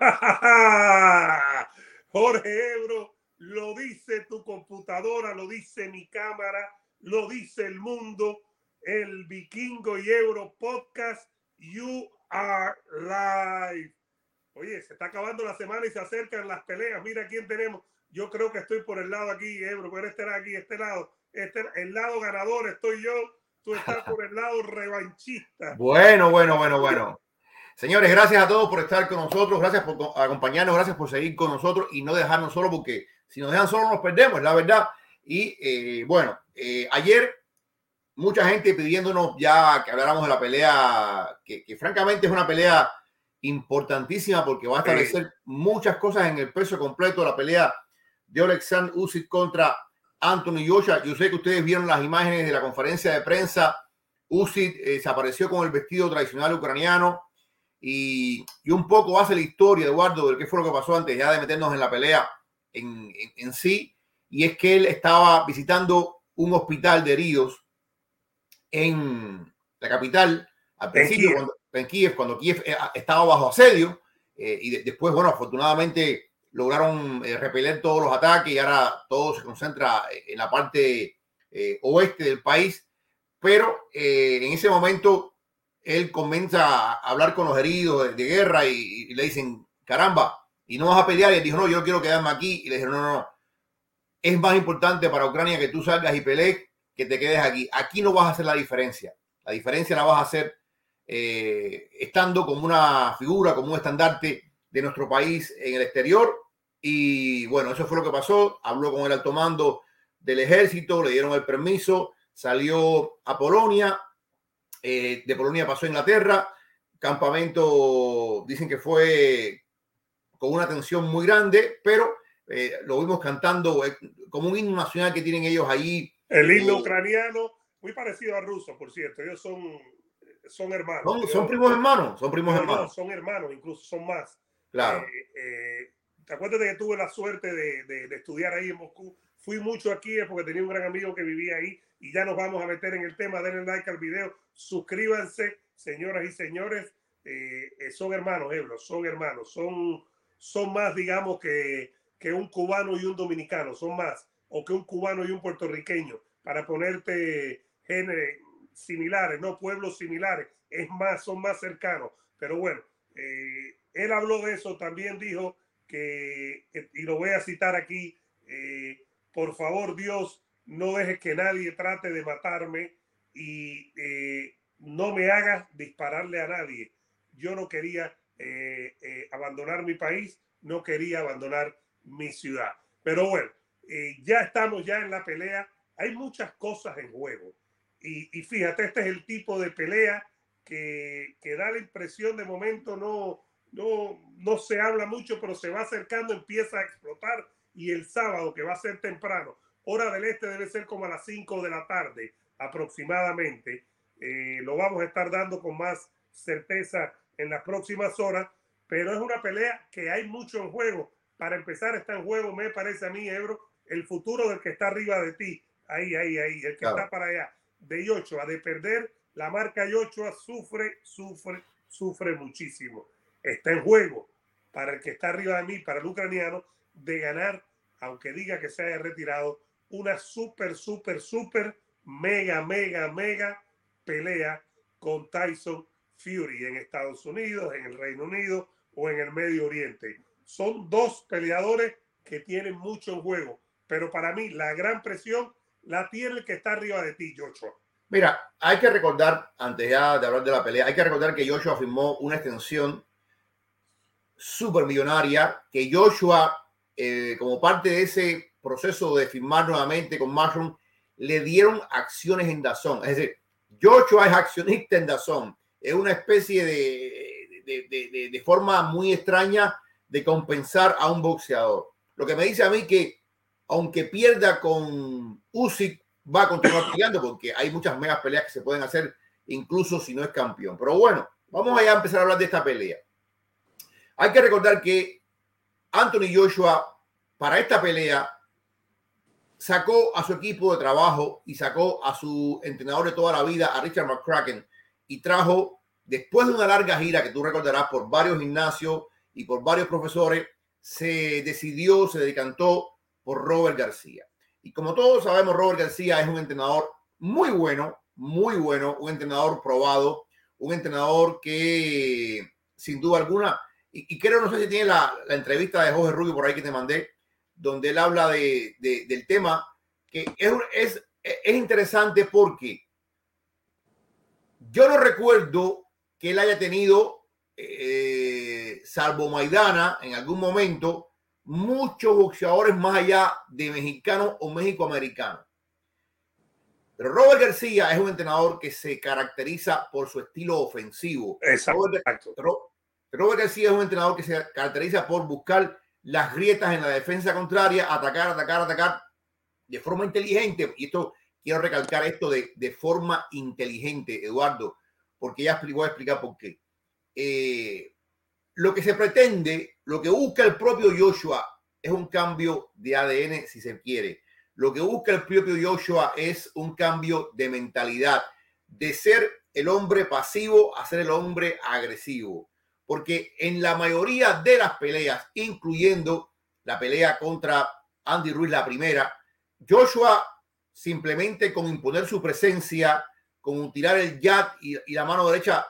Jorge Ebro, lo dice tu computadora, lo dice mi cámara, lo dice el mundo, el Vikingo y Euro podcast, You Are Live. Oye, se está acabando la semana y se acercan las peleas. Mira quién tenemos. Yo creo que estoy por el lado aquí, Ebro, por este lado aquí, este lado. Este, el lado ganador estoy yo. Tú estás por el lado revanchista. Bueno, bueno, bueno, bueno. Señores, gracias a todos por estar con nosotros, gracias por acompañarnos, gracias por seguir con nosotros y no dejarnos solo porque si nos dejan solo nos perdemos, la verdad. Y eh, bueno, eh, ayer mucha gente pidiéndonos ya que habláramos de la pelea, que, francamente es una pelea importantísima porque va a establecer muchas cosas en el peso completo de la pelea de Alexander Usyk contra Anthony Joshua. Yo sé que ustedes vieron las imágenes de la conferencia de prensa. Usyk eh, se apareció con el vestido tradicional ucraniano y, un poco hace la historia, Eduardo, de qué fue lo que pasó antes ya de meternos en la pelea en, en, sí. Y es que él estaba visitando un hospital de heridos en la capital al principio, cuando, en Kiev, cuando Kiev eh, estaba bajo asedio. Eh, y después, bueno, afortunadamente lograron repeler todos los ataques y ahora todo se concentra en la parte oeste del país. Pero en ese momento él comienza a hablar con los heridos de, guerra y, le dicen, caramba, y no vas a pelear. Y él dijo, no, yo quiero quedarme aquí. Y le dijeron, no, no, no. Es más importante para Ucrania que tú salgas y pelees que te quedes aquí. Aquí no vas a hacer la diferencia. La diferencia la vas a hacer eh, estando como una figura, como un estandarte de nuestro país en el exterior. Y bueno, eso fue lo que pasó. Habló con el alto mando del ejército, le dieron el permiso, salió a Polonia, eh, de Polonia pasó a Inglaterra. Campamento, dicen que fue con una tensión muy grande, pero eh, lo vimos cantando eh, como un himno nacional que tienen ellos allí. El himno ucraniano, muy parecido al ruso, por cierto. Ellos son, son hermanos. Son, primos hermanos, son primos hermanos. son hermanos, incluso son más. Claro. ¿Te acuerdas de que tuve la suerte de, de, estudiar ahí en Moscú? Fui mucho aquí porque tenía un gran amigo que vivía ahí y ya nos vamos a meter en el tema. Denle like al video, suscríbanse, señoras y señores. Eh, eh, son hermanos, Ebro, son hermanos, son, son más, digamos, que, que un cubano y un dominicano, son más, o que un cubano y un puertorriqueño, para ponerte genes similares, no pueblos similares, es más, son más cercanos. Pero bueno, eh, él habló de eso, también dijo que, y lo voy a citar aquí, por favor Dios, no dejes que nadie trate de matarme y eh, no me hagas dispararle a nadie. Yo no quería eh, eh, abandonar mi país, no quería abandonar mi ciudad. Pero bueno, ya estamos ya en la pelea. Hay muchas cosas en juego. Y, y fíjate, este es el tipo de pelea que, da la impresión de momento no, no, no se habla mucho, pero se va acercando, empieza a explotar. Y el sábado, que va a ser temprano, Hora del este debe ser como a las 5 de la tarde aproximadamente. Eh, lo vamos a estar dando con más certeza en las próximas horas, pero es una pelea que hay mucho en juego. Para empezar, está en juego, me parece a mí, Ebro, el futuro del que está arriba de ti. Ahí, ahí, ahí, el que está para allá. De Yochoa, de perder la marca Yochoa, sufre, sufre, sufre muchísimo. Está en juego para el que está arriba de mí, para el ucraniano, de ganar, aunque diga que se haya retirado una súper, súper, súper, mega, mega, mega pelea con Tyson Fury en Estados Unidos, en el Reino Unido o en el Medio Oriente. Son dos peleadores que tienen mucho juego, pero para mí la gran presión la tiene el que está arriba de ti, Joshua. Mira, hay que recordar, antes ya de hablar de la pelea, hay que recordar que Joshua firmó una extensión súper millonaria, que Joshua, eh, como parte de ese proceso de firmar nuevamente con Mushroom, le dieron acciones en Dazón. Es decir, Joshua es accionista en Dazón. Es una especie de, de, de, forma muy extraña de compensar a un boxeador. Lo que me dice a mí que, aunque pierda con Usyk, va a continuar peleando porque hay muchas megas peleas que se pueden hacer incluso si no es campeón. Pero bueno, vamos allá a empezar a hablar de esta pelea. Hay que recordar que Anthony Joshua para esta pelea sacó a su equipo de trabajo y sacó a su entrenador de toda la vida, a Richard McCracken, y trajo, después de una larga gira que tú recordarás por varios gimnasios y por varios profesores, se decidió, se decantó por Robert García. Y como todos sabemos, Robert García es un entrenador muy bueno, muy bueno, un entrenador probado, un entrenador que sin duda alguna, y, creo, no sé si tiene la, entrevista de Jorge Rubio por ahí que te mandé, donde él habla de, del tema, que es, es, es interesante porque yo no recuerdo que él haya tenido, eh, salvo Maidana, en algún momento, muchos boxeadores más allá de mexicano o mexicoamericano. Pero Robert García es un entrenador que se caracteriza por su estilo ofensivo. Exacto. Robert, García es un entrenador que se caracteriza por buscar las grietas en la defensa contraria, atacar, atacar, atacar de forma inteligente. Y esto quiero recalcar esto de, de forma inteligente, Eduardo, porque ya voy a explicar por qué. Eh, lo que se pretende, lo que busca el propio Joshua es un cambio de ADN, si se quiere. Lo que busca el propio Joshua es un cambio de mentalidad, de ser el hombre pasivo a ser el hombre agresivo. Porque en la mayoría de las peleas, incluyendo la pelea contra Andy Ruiz, la primera, Joshua simplemente con imponer su presencia, con tirar el jab y, la mano derecha,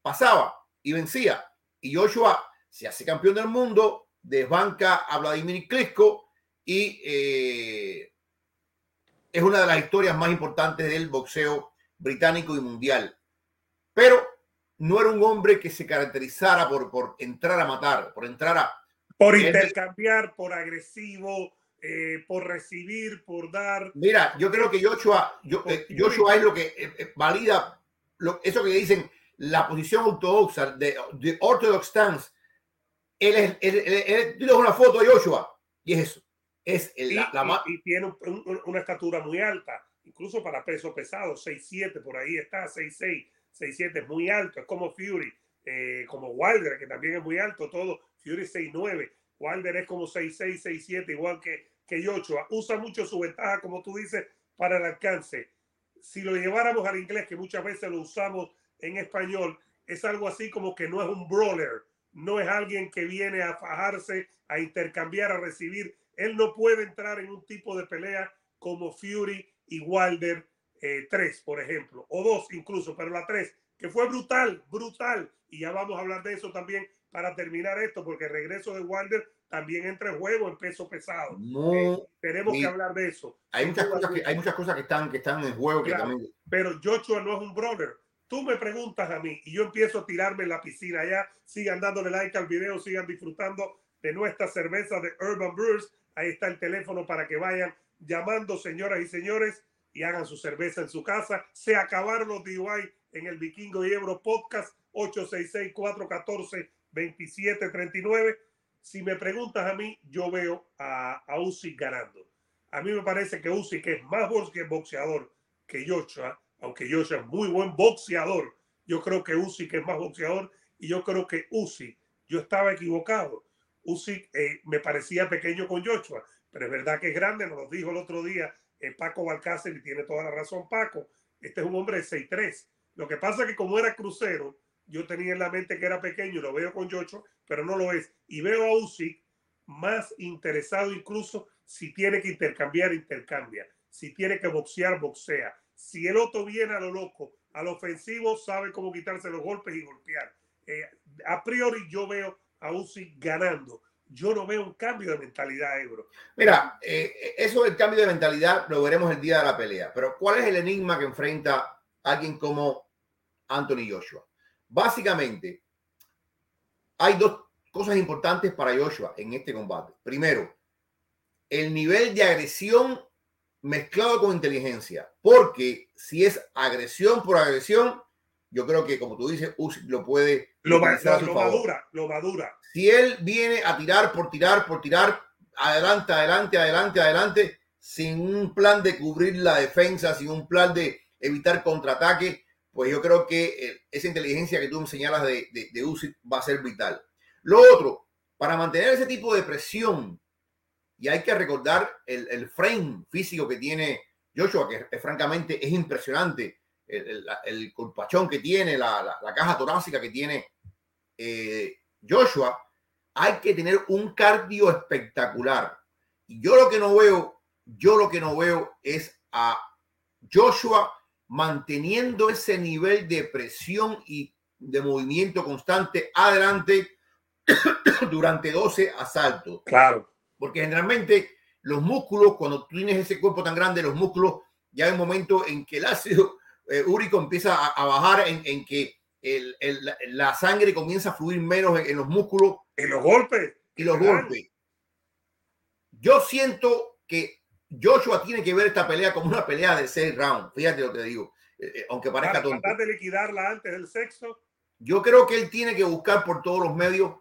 pasaba y vencía. Y Joshua se hace campeón del mundo, desbanca a Vladimir Klitschko y eh, es una de las historias más importantes del boxeo británico y mundial. Pero no era un hombre que se caracterizara por, por entrar a matar, por entrar a... Por intercambiar, por agresivo, eh, por recibir, por dar. Mira, yo creo que Joshua, yo, eh, Joshua es lo que valida lo, eso que dicen la posición ortodoxa, de, de orthodox stance, él es, él, una foto de Joshua y es eso. Es el, la, y, tiene una estatura muy alta, incluso para peso pesado, 6'7, por ahí está, 6'6, 6'7, es muy alto, es como Fury, eh, como Wilder, que también es muy alto, todo, Fury 6'9, Wilder es como 6'6, 6'7, igual que, que. Usa mucho su ventaja, como tú dices, para el alcance. Si lo lleváramos al inglés, que muchas veces lo usamos en español es algo así como que no es un brawler, no es alguien que viene a fajarse, a intercambiar, a recibir. Él no puede entrar en un tipo de pelea como Fury y Wilder 3, eh, por ejemplo, o 2 incluso, pero la 3, que fue brutal, brutal. Y ya vamos a hablar de eso también para terminar esto, porque el regreso de Wilder también entra en juego en peso pesado. No, eh, tenemos que hablar de eso. Hay muchas, cosas que, hay muchas cosas que están, que están en juego. que también... Pero Joshua no es un brother tú me preguntas a mí y yo empiezo a tirarme en la piscina ya, sigan dándole like al video, sigan disfrutando de nuestra cerveza de Urban Brewers. Ahí está el teléfono para que vayan llamando, señoras y señores, hagan su cerveza en su casa. Se acabaron los DUI en el Vikingo y Ebro Podcast 866-414-2739. Si me preguntas a mí, yo veo a, a ganando. A mí me parece que Usyk es más boxeador que Joshua aunque yo sea muy buen boxeador, yo creo que Usyk es más boxeador y yo creo que Usyk, yo estaba equivocado. Usyk eh, me parecía pequeño con Joshua, pero es verdad que es grande, nos lo dijo el otro día Paco Balcácer y tiene toda la razón Paco. Este es un hombre de 6'3". Lo que pasa es que como era crucero, yo tenía en la mente que era pequeño, lo veo con Joshua, pero no lo es. Y veo a Usyk más interesado incluso si tiene que intercambiar, intercambia. Si tiene que boxear, boxea si el otro viene a lo loco, al ofensivo, sabe cómo quitarse los golpes y golpear. Eh, a priori yo veo a Uzi ganando. Yo no veo un cambio de mentalidad, Ebro. Mira, eh, eso del cambio de mentalidad lo veremos el día de la pelea. Pero ¿cuál es el enigma que enfrenta alguien como Anthony Joshua? Básicamente, hay dos cosas importantes para Joshua en este combate. Primero, el nivel de agresión mezclado con inteligencia, porque si es agresión por agresión, yo creo que como tú dices, lo puede lo, lo, madura, lo madura. Si él viene a tirar por tirar por tirar, adelante, adelante, adelante, adelante, sin un plan de cubrir la defensa, sin un plan de evitar contraataque, pues yo creo que eh, esa inteligencia que tú me señalas de, de, de va a ser vital. Lo otro, para mantener ese tipo de presión y hay que recordar el, el frame físico que tiene Joshua, que francamente es impresionante. El, el, colpachón que tiene, la, la, caja torácica que tiene eh, Joshua, hay que tener un cardio espectacular. Y yo lo que no veo, yo lo que no veo es a Joshua manteniendo ese nivel de presión y de movimiento constante adelante durante 12 asaltos. Claro. Porque generalmente los músculos, cuando tú tienes ese cuerpo tan grande, los músculos, ya hay un momento en que el ácido eh, úrico empieza a, bajar, en, que la sangre comienza a fluir menos en, los músculos. En los golpes. Y los golpes. Yo siento que Joshua tiene que ver esta pelea como una pelea de seis rounds. Fíjate lo que digo. Eh, eh, aunque parezca tonto. Tratar de liquidarla antes del sexo. Yo creo que él tiene que buscar por todos los medios,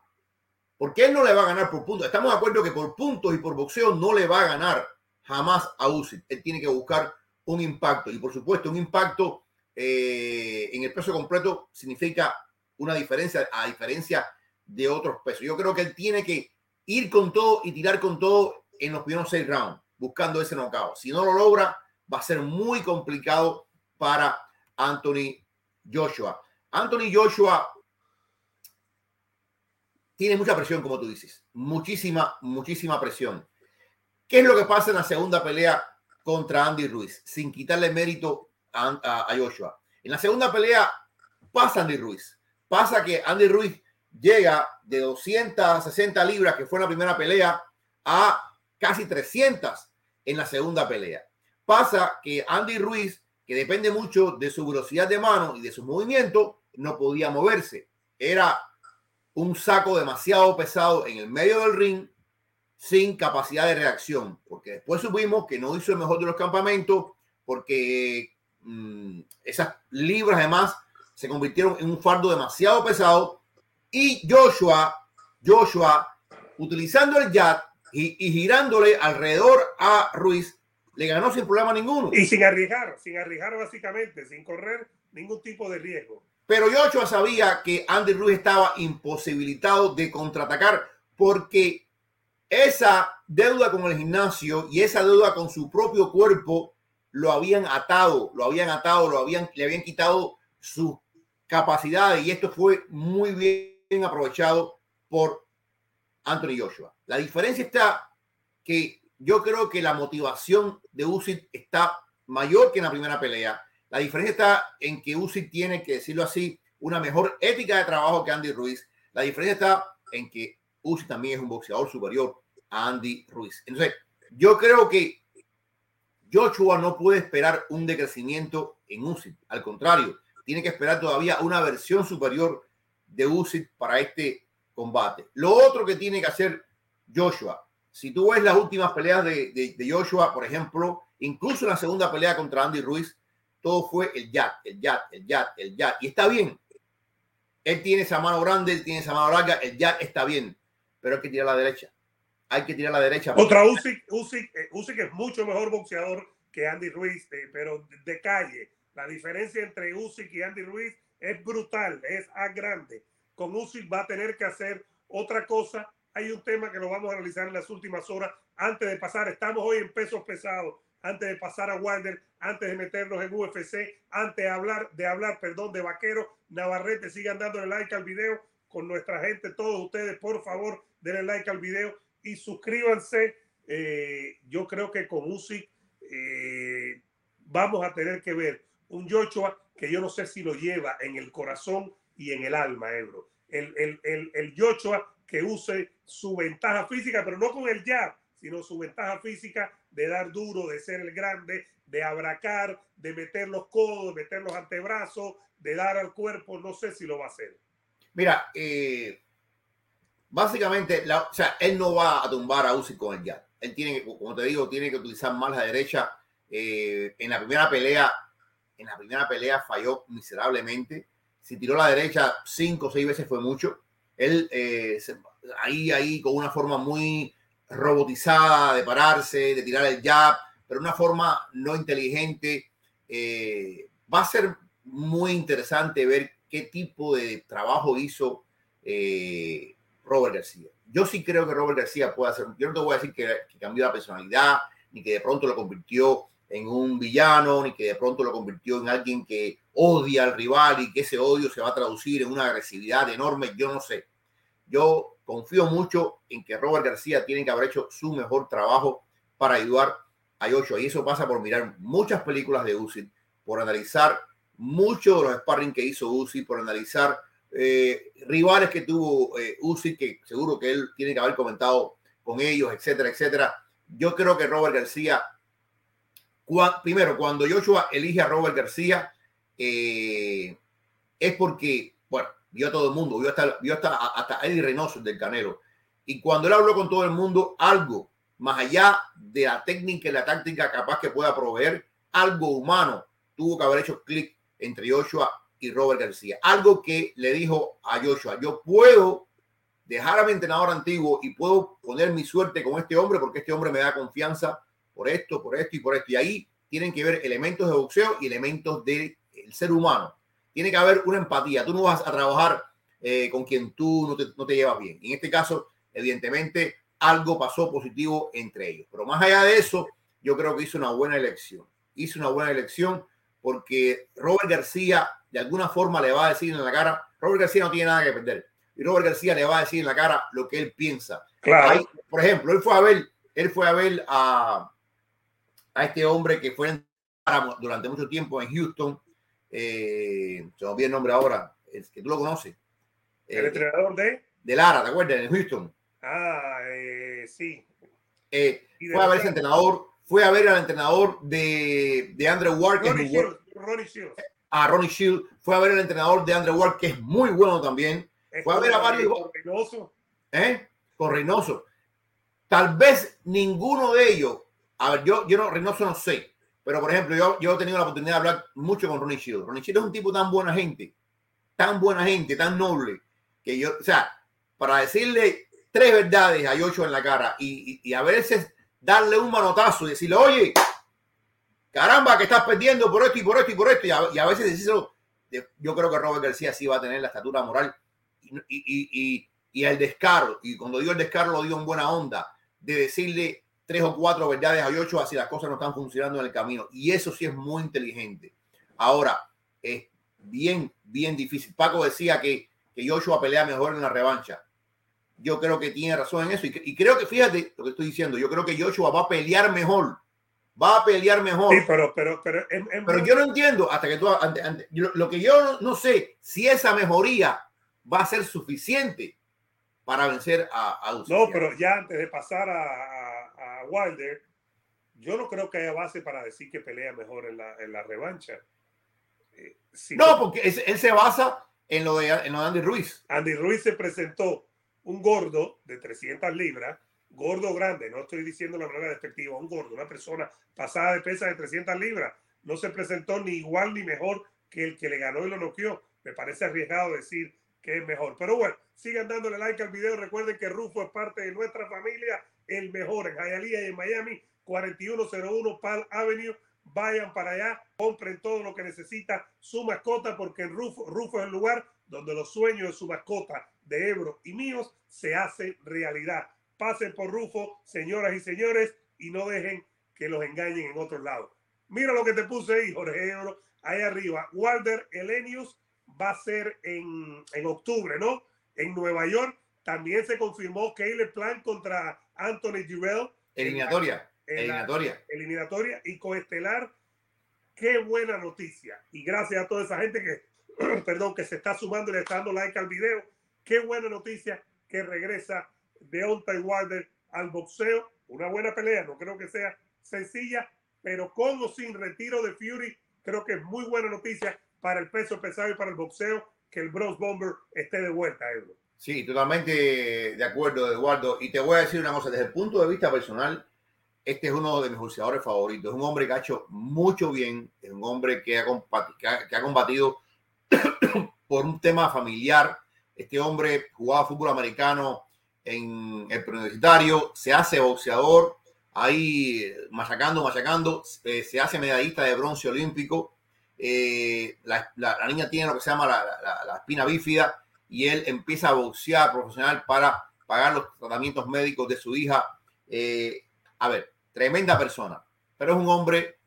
porque él no le va a ganar por puntos. Estamos de acuerdo que por puntos y por boxeo no le va a ganar jamás a Usyk. Él tiene que buscar un impacto y por supuesto un impacto eh, en el peso completo significa una diferencia a diferencia de otros pesos. Yo creo que él tiene que ir con todo y tirar con todo en los primeros seis rounds, buscando ese knockout. Si no lo logra, va a ser muy complicado para Anthony Joshua. Anthony Joshua tiene mucha presión, como tú dices. Muchísima, muchísima presión. ¿Qué es lo que pasa en la segunda pelea contra Andy Ruiz? Sin quitarle mérito a, Joshua. En la segunda pelea pasa Andy Ruiz. Pasa que Andy Ruiz llega de 260 libras, que fue la primera pelea, a casi 300 en la segunda pelea. Pasa que Andy Ruiz, que depende mucho de su velocidad de mano y de su movimiento, no podía moverse. Era un saco demasiado pesado en el medio del ring sin capacidad de reacción, porque después supimos que no hizo el mejor de los campamentos, porque mm, esas libras además se convirtieron en un fardo demasiado pesado y Joshua, Joshua, utilizando el jab y, y girándole alrededor a Ruiz, le ganó sin problema ninguno. Y sin arriesgar, sin arriesgar básicamente, sin correr ningún tipo de riesgo. Pero Joshua sabía que Andy Ruiz estaba imposibilitado de contraatacar porque esa deuda con el gimnasio y esa deuda con su propio cuerpo lo habían atado, lo habían atado, lo habían, le habían quitado su capacidad y esto fue muy bien aprovechado por Anthony Joshua. La diferencia está que yo creo que la motivación de Usyk está mayor que en la primera pelea la diferencia está en que Usyk tiene, que decirlo así, una mejor ética de trabajo que Andy Ruiz. La diferencia está en que Usyk también es un boxeador superior a Andy Ruiz. Entonces, yo creo que Joshua no puede esperar un decrecimiento en Usyk. Al contrario, tiene que esperar todavía una versión superior de Usyk para este combate. Lo otro que tiene que hacer Joshua, si tú ves las últimas peleas de, de Joshua, por ejemplo, incluso en la segunda pelea contra Andy Ruiz, todo fue el jab, el jab, el jab, el jab. Y está bien. Él tiene esa mano grande, él tiene esa mano larga, el jab está bien. Pero hay que tirar a la derecha. Hay que tirar a la derecha. Otra Usyk, Usyk, eh, Usyk es mucho mejor boxeador que Andy Ruiz, eh, pero de calle. La diferencia entre Usyk y Andy Ruiz es brutal, es a grande. Con Usyk va a tener que hacer otra cosa. Hay un tema que lo vamos a analizar en las últimas horas antes de pasar. Estamos hoy en pesos pesados antes de pasar a Wilder, antes de meternos en UFC, antes de hablar, de hablar, perdón, de vaquero, Navarrete, sigan dándole like al video con nuestra gente, todos ustedes, por favor, denle like al video y suscríbanse. Eh, yo creo que con Usyk eh, vamos a tener que ver un Joshua que yo no sé si lo lleva en el corazón y en el alma, Ebro. El, el, el, que use su ventaja física, pero no con el jab, sino su ventaja física de dar duro, de ser el grande, de abracar, de meter los codos, de meter los antebrazos, de dar al cuerpo. No sé si lo va a hacer. Mira, eh, básicamente, o sea, él no va a tumbar a Uzi con el jab. Él tiene que, como te digo, tiene que utilizar más la derecha. Eh, en la primera pelea, en la primera pelea falló miserablemente. Si tiró la derecha cinco o seis veces fue mucho. Él eh, ahí, ahí con una forma muy robotizada de pararse, de tirar el jab, pero una forma no inteligente. Va a ser muy interesante ver qué tipo de trabajo hizo eh, Robert García. Yo sí creo que Robert García puede hacer, yo no te voy a decir que, cambió la personalidad, ni que de pronto lo convirtió en un villano, ni que de pronto lo convirtió en alguien que odia al rival y que ese odio se va a traducir en una agresividad enorme, yo no sé. Yo confío mucho en que Robert García tiene que haber hecho su mejor trabajo para ayudar a Joshua. Y eso pasa por mirar muchas películas de Uzi, por analizar mucho los sparring que hizo Uzi, por analizar eh, rivales que tuvo eh, que seguro que él tiene que haber comentado con ellos, etcétera, etcétera. Yo creo que Robert García, primero, cuando Joshua elige a Robert García, eh, es porque, bueno, vio a todo el mundo, vio hasta, vio hasta, hasta Eddie Reynoso del Canelo. Y cuando él habló con todo el mundo, algo más allá de la técnica y la táctica capaz que pueda proveer, algo humano tuvo que haber hecho clic entre Joshua y Robert García. Algo que le dijo a Joshua, yo puedo dejar a mi entrenador antiguo y puedo poner mi suerte con este hombre porque este hombre me da confianza por esto, por esto y por esto. Y ahí tienen que ver elementos de boxeo y elementos del ser humano. Tiene que haber una empatía. Tú no vas a trabajar eh, con quien tú no te, no te llevas bien. En este caso, evidentemente, algo pasó positivo entre ellos. Pero más allá de eso, yo creo que hizo una buena elección. Hizo una buena elección porque Robert García de alguna forma le va a decir en la cara, Robert García no tiene nada que perder. Y Robert García le va a decir en la cara lo que él piensa. Claro. por ejemplo, él fue a ver, él fue a ver a, a este hombre que fue durante mucho tiempo en Houston. Eh, se me olvida el nombre ahora, es que tú lo conoces. El eh, entrenador de. De Lara, ¿te acuerdas? En Houston. Ah, eh, sí. Eh, fue a ver ese entrenador, fue a ver al entrenador de, de Andrew Ward. Ronnie, Shields, Ronnie Shields. A Ronnie Shields. Fue a ver al entrenador de Andrew Ward, que es muy bueno también. fue a ver a varios. Con Reynoso. ¿Eh? Con Reynoso. Tal vez ninguno de ellos. A ver, yo, yo no, Reynoso no sé. Pero, por ejemplo, yo, yo he tenido la oportunidad de hablar mucho con Ronnie Shields. Ronnie Shields es un tipo tan buena gente, tan buena gente, tan noble, que yo, o sea, para decirle tres verdades a Yocho en la cara y, a veces darle un manotazo y decirle, oye, caramba, que estás perdiendo por esto y por esto y por esto. Y a, veces decirlo, yo creo que Robert García sí va a tener la estatura moral y, y, el descaro. Y cuando dio el descaro lo dio en buena onda de decirle tres o cuatro verdades a Yocho si las cosas no están funcionando en el camino. Y eso sí es muy inteligente. Ahora, es bien, bien difícil. Paco decía que, que Joshua pelea mejor en la revancha yo creo que tiene razón en eso. Y, creo que, fíjate lo que estoy diciendo, yo creo que Joshua va a pelear mejor. Va a pelear mejor. Sí, pero, pero, pero, pero yo no entiendo, hasta que tú, lo, que yo no, sé, si esa mejoría va a ser suficiente para vencer a, a No, pero ya antes de pasar a, a, Wilder, yo no creo que haya base para decir que pelea mejor en la, en la revancha. Eh, no, porque él se basa en lo, de, en lo de Andy Ruiz. Andy Ruiz se presentó un gordo de 300 libras, gordo grande, no estoy diciendo la manera despectiva, un gordo, una persona pasada de pesa de 300 libras, no se presentó ni igual ni mejor que el que le ganó y lo noqueó. Me parece arriesgado decir que es mejor. Pero bueno, sigan dándole like al video. Recuerden que Rufo es parte de nuestra familia, el mejor en Hialeah y en Miami, 4101 Pal Avenue. Vayan para allá, compren todo lo que necesita su mascota, porque Rufo, Rufo es el lugar donde los sueños de su mascota, de Ebro y míos, se hacen realidad. Pasen por Rufo, señoras y señores, y no dejen que los engañen en otros lados. Mira lo que te puse ahí, Jorge Ebro, ahí arriba. Walter Elenius va a ser en, en octubre, ¿no? En Nueva York. También se confirmó que el plan contra Anthony Durrell. Eliminatoria. eliminatoria. eliminatoria y coestelar. Qué buena noticia. Y gracias a toda esa gente que perdón, que se está sumando y le está dando like al video. Qué buena noticia que regresa Deontay Wilder al boxeo. Una buena pelea, no creo que sea sencilla, pero con o sin retiro de Fury, creo que es muy buena noticia para el peso pesado y para el boxeo que el Bronze Bomber esté de vuelta, Edward. Sí, totalmente de acuerdo, Eduardo. Y te voy a decir una cosa, desde el punto de vista personal, este es uno de mis boxeadores favoritos. Es un hombre que ha hecho mucho bien, es un hombre que ha, que ha combatido por un tema familiar. Este hombre jugaba fútbol americano en el preuniversitario, se hace boxeador, ahí machacando, machacando, eh, se hace medallista de bronce olímpico. Eh, la, niña tiene lo que se llama la, espina bífida y él empieza a boxear profesional para pagar los tratamientos médicos de su hija. Eh, a ver, tremenda persona, pero es un hombre,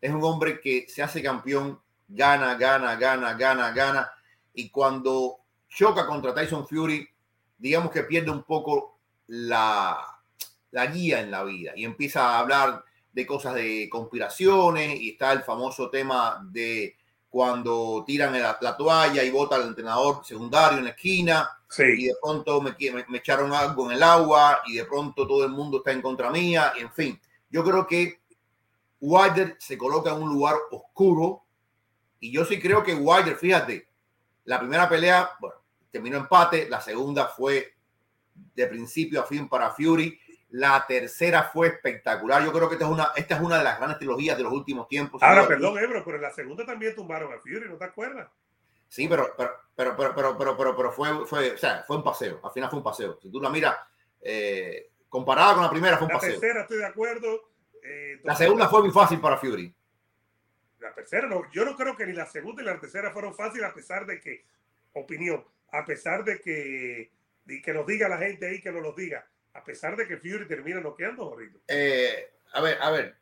es un hombre que se hace campeón gana, gana, gana, gana, gana. Y cuando choca contra Tyson Fury, digamos que pierde un poco la, la guía en la vida y empieza a hablar de cosas de conspiraciones y está el famoso tema de cuando tiran la, toalla y bota al entrenador secundario en la esquina y de pronto me, me, echaron algo en el agua y de pronto todo el mundo está en contra mía y en fin, yo creo que Wilder se coloca en un lugar oscuro y yo sí creo que Wilder, fíjate, la primera pelea, bueno, terminó empate, la segunda fue de principio a fin para Fury la tercera fue espectacular. Yo creo que esta es una, esta es una de las grandes trilogías de los últimos tiempos. Ahora, perdón, Ebro, pero en la segunda también tumbaron a Fury, ¿no te acuerdas? Sí, pero, pero, pero, pero, pero, pero, pero, fue, fue, o sea, fue un paseo. Al final fue un paseo. Si tú la miras, eh, comparada con la primera, fue un paseo. La tercera, estoy de acuerdo. Eh, la segunda fue muy fácil para Fury. La tercera, no. Yo no creo que ni la segunda ni la tercera fueron fáciles, a pesar de que, opinión, a pesar de que, de que nos diga la gente ahí que nos lo diga a pesar de que Fury termina noqueando. Eh, a ver, a ver.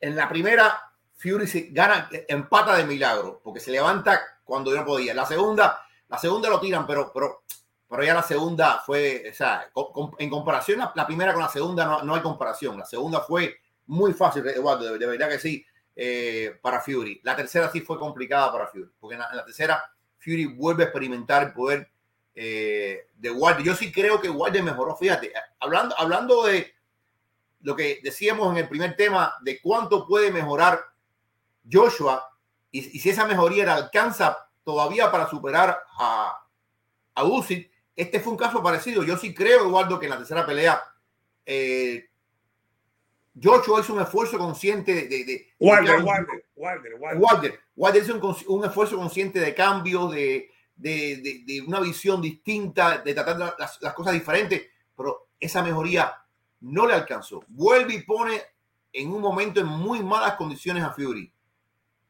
En la primera, Fury se gana, empata de milagro, porque se levanta cuando no podía. La segunda, la segunda lo tiran, pero, pero, pero ya la segunda fue, o sea, en comparación la, primera con la segunda no, no, hay comparación. La segunda fue muy fácil, Eduardo, de, verdad que sí, eh, para Fury. La tercera sí fue complicada para Fury, porque en la tercera Fury vuelve a experimentar el poder eh, de Wilder. Yo sí creo que Wilder mejoró. Fíjate, hablando, hablando de lo que decíamos en el primer tema, de cuánto puede mejorar Joshua y, si esa mejoría le alcanza todavía para superar a, a este fue un caso parecido. Yo sí creo, Eduardo, que en la tercera pelea eh, Joshua hizo un esfuerzo consciente de... de, Wilder, Wilder, Wilder, Wilder, hizo un, un, esfuerzo consciente de cambio, de, de, una visión distinta, de tratar las, cosas diferentes, pero esa mejoría no le alcanzó. Vuelve y pone en un momento en muy malas condiciones a Fury,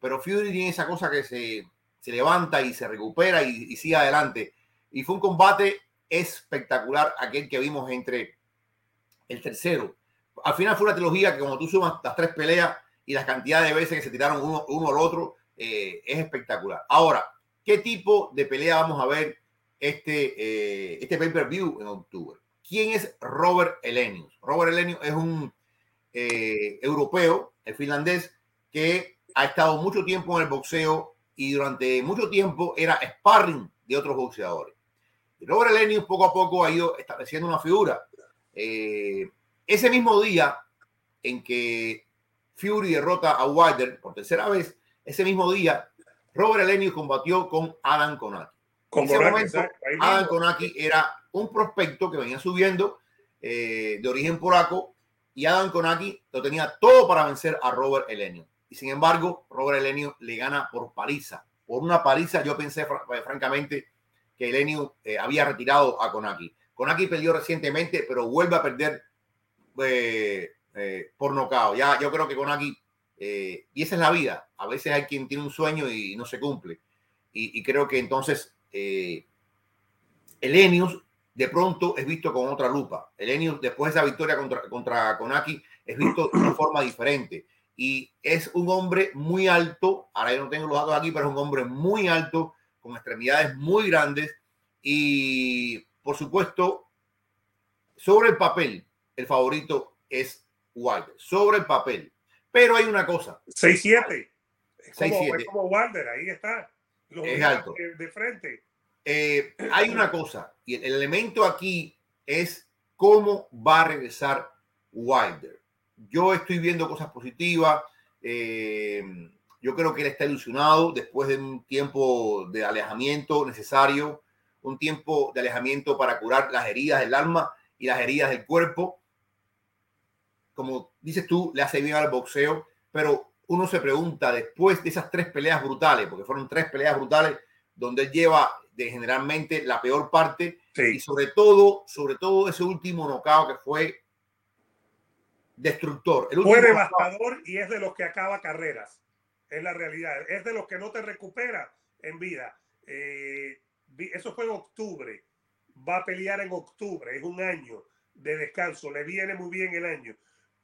pero Fury tiene esa cosa que se, levanta y se recupera y, sigue adelante. Y fue un combate espectacular aquel que vimos entre el tercero. Al final fue una trilogía que como tú sumas las tres peleas y las cantidades de veces que se tiraron uno, uno al otro, eh, es espectacular. Ahora, ¿Qué tipo de pelea vamos a ver este, eh, este pay-per-view en octubre? ¿Quién es Robert Elenius? Robert Elenius es un eh, europeo, el finlandés, que ha estado mucho tiempo en el boxeo y durante mucho tiempo era sparring de otros boxeadores. Robert Elenius poco a poco ha ido estableciendo una figura. Eh, ese mismo día en que Fury derrota a Wilder por tercera vez, ese mismo día Robert Elenius combatió con Adam Konaki. en ese momento, Adam Konaki era un prospecto que venía subiendo eh, de origen polaco y Adam Konaki lo tenía todo para vencer a Robert Elenius. Y sin embargo, Robert Elenius le gana por paliza. Por una paliza, yo pensé eh, francamente que Elenius eh, había retirado a Konaki. Konaki perdió recientemente, pero vuelve a perder por nocao. Ya, yo creo que Konaki eh, y esa es la vida. A veces hay quien tiene un sueño y no se cumple. Y, creo que entonces eh, Elenius de pronto es visto con otra lupa. Elenius, después de esa victoria contra, contra Konaki, es visto de una forma diferente. Y es un hombre muy alto. Ahora yo no tengo los datos aquí, pero es un hombre muy alto, con extremidades muy grandes. Y por supuesto, sobre el papel, el favorito es Wilder. Sobre el papel. Pero hay una cosa. 6-7. Es, como ahí está. es alto. De, frente. Eh, hay una cosa, y el elemento aquí es cómo va a regresar Wilder. Yo estoy viendo cosas positivas. Eh, yo creo que él está ilusionado después de un tiempo de alejamiento necesario, un tiempo de alejamiento para curar las heridas del alma y las heridas del cuerpo como dices tú, le hace bien al boxeo, pero uno se pregunta después de esas tres peleas brutales, porque fueron tres peleas brutales donde él lleva de generalmente la peor parte y sobre todo, sobre todo ese último nocao que fue destructor. El fue devastador y es de los que acaba carreras. Es la realidad. Es de los que no te recupera en vida. Eh, eso fue en octubre. Va a pelear en octubre. Es un año de descanso. Le viene muy bien el año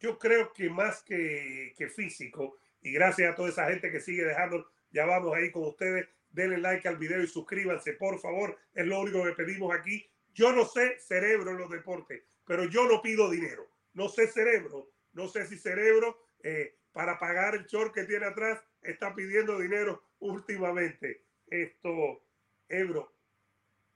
yo creo que más que, físico, y gracias a toda esa gente que sigue dejando, ya vamos ahí con ustedes, denle like al video y suscríbanse, por favor, es lo único que pedimos aquí. yo no sé cerebro en los deportes, pero yo no pido dinero. No sé cerebro, no sé si cerebro eh, para pagar el short que tiene atrás está pidiendo dinero últimamente. Esto, Ebro,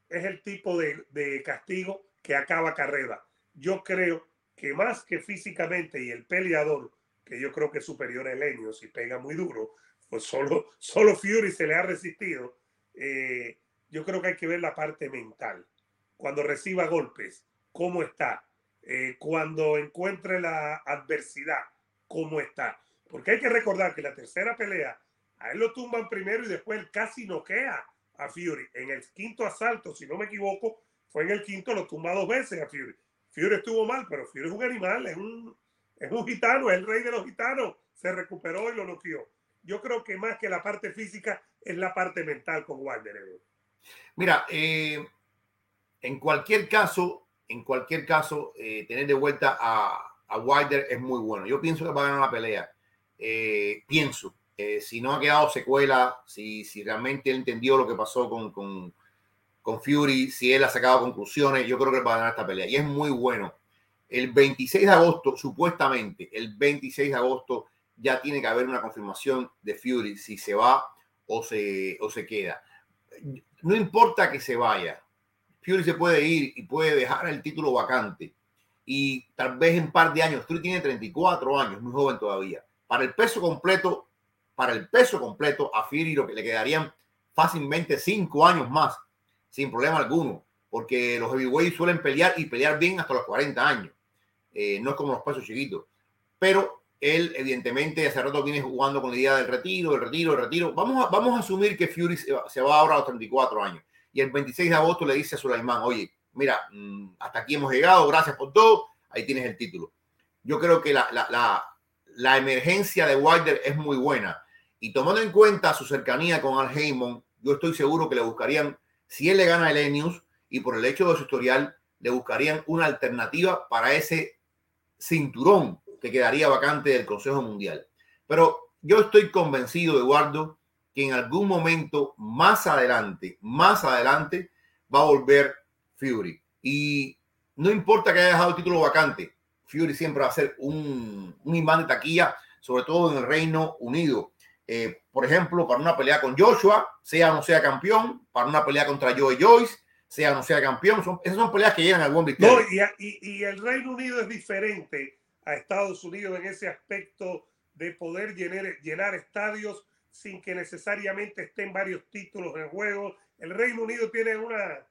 es el tipo de, de castigo que acaba carrera. Yo creo que más que físicamente y el peleador, que yo creo que es superior a Elenio, si pega muy duro, pues solo, solo Fury se le ha resistido. Eh, yo creo que hay que ver la parte mental. Cuando reciba golpes, cómo está. Eh, cuando encuentre la adversidad, cómo está. Porque hay que recordar que la tercera pelea, a él lo tumban primero y después él casi noquea a Fury. En el quinto asalto, si no me equivoco, fue en el quinto, lo tumba dos veces a Fury. Fury estuvo mal, pero Fury es un animal, es un, es un gitano, es el rey de los gitanos. Se recuperó y lo noqueó. Yo creo que más que la parte física es la parte mental con Wilder. Mira, eh, en cualquier caso, en cualquier caso, eh, tener de vuelta a, a Wilder es muy bueno. Yo pienso que va a ganar la pelea. Eh, pienso, si no ha quedado secuela, si, si realmente él entendió lo que pasó con, con, con Fury, si él ha sacado conclusiones, yo creo que va a ganar esta pelea. Y es muy bueno. El 26 de agosto, supuestamente, el 26 de agosto, ya tiene que haber una confirmación de Fury si se va o se, o se queda. No importa que se vaya, Fury se puede ir y puede dejar el título vacante. Y tal vez en un par de años, Fury tiene 34 años, muy joven todavía. Para el peso completo, para el peso completo, a Fury lo que le quedarían fácilmente 5 años más sin problema alguno, porque los heavyweights suelen pelear y pelear bien hasta los 40 años. Eh, no es como los pesos chiquitos. Pero él, evidentemente, hace rato viene jugando con la idea del retiro, el retiro, el retiro. Vamos a, vamos a asumir que Fury se va, ahora a los 34 años. Y el 26 de agosto le dice a Sulaimán, oye, mira, mm, hasta aquí hemos llegado, gracias por todo, ahí tienes el título. Yo creo que la, la, la, la emergencia de Wilder es muy buena. Y tomando en cuenta su cercanía con Al Heyman, yo estoy seguro que le buscarían si él le gana a Elenius y por el hecho de su historial, le buscarían una alternativa para ese cinturón que quedaría vacante del Consejo Mundial. Pero yo estoy convencido, Eduardo, que en algún momento más adelante, más adelante, va a volver Fury. Y no importa que haya dejado el título vacante, Fury siempre va a ser un, un imán de taquilla, sobre todo en el Reino Unido. Eh, por ejemplo, para una pelea con Joshua, sea o no sea campeón, para una pelea contra Joe Joyce, sea o no sea campeón. Son, esas son peleas que llegan al buen victoria. No, y, y, el Reino Unido es diferente a Estados Unidos en ese aspecto de poder llenar, llenar estadios sin que necesariamente estén varios títulos en juego. El Reino Unido tiene una,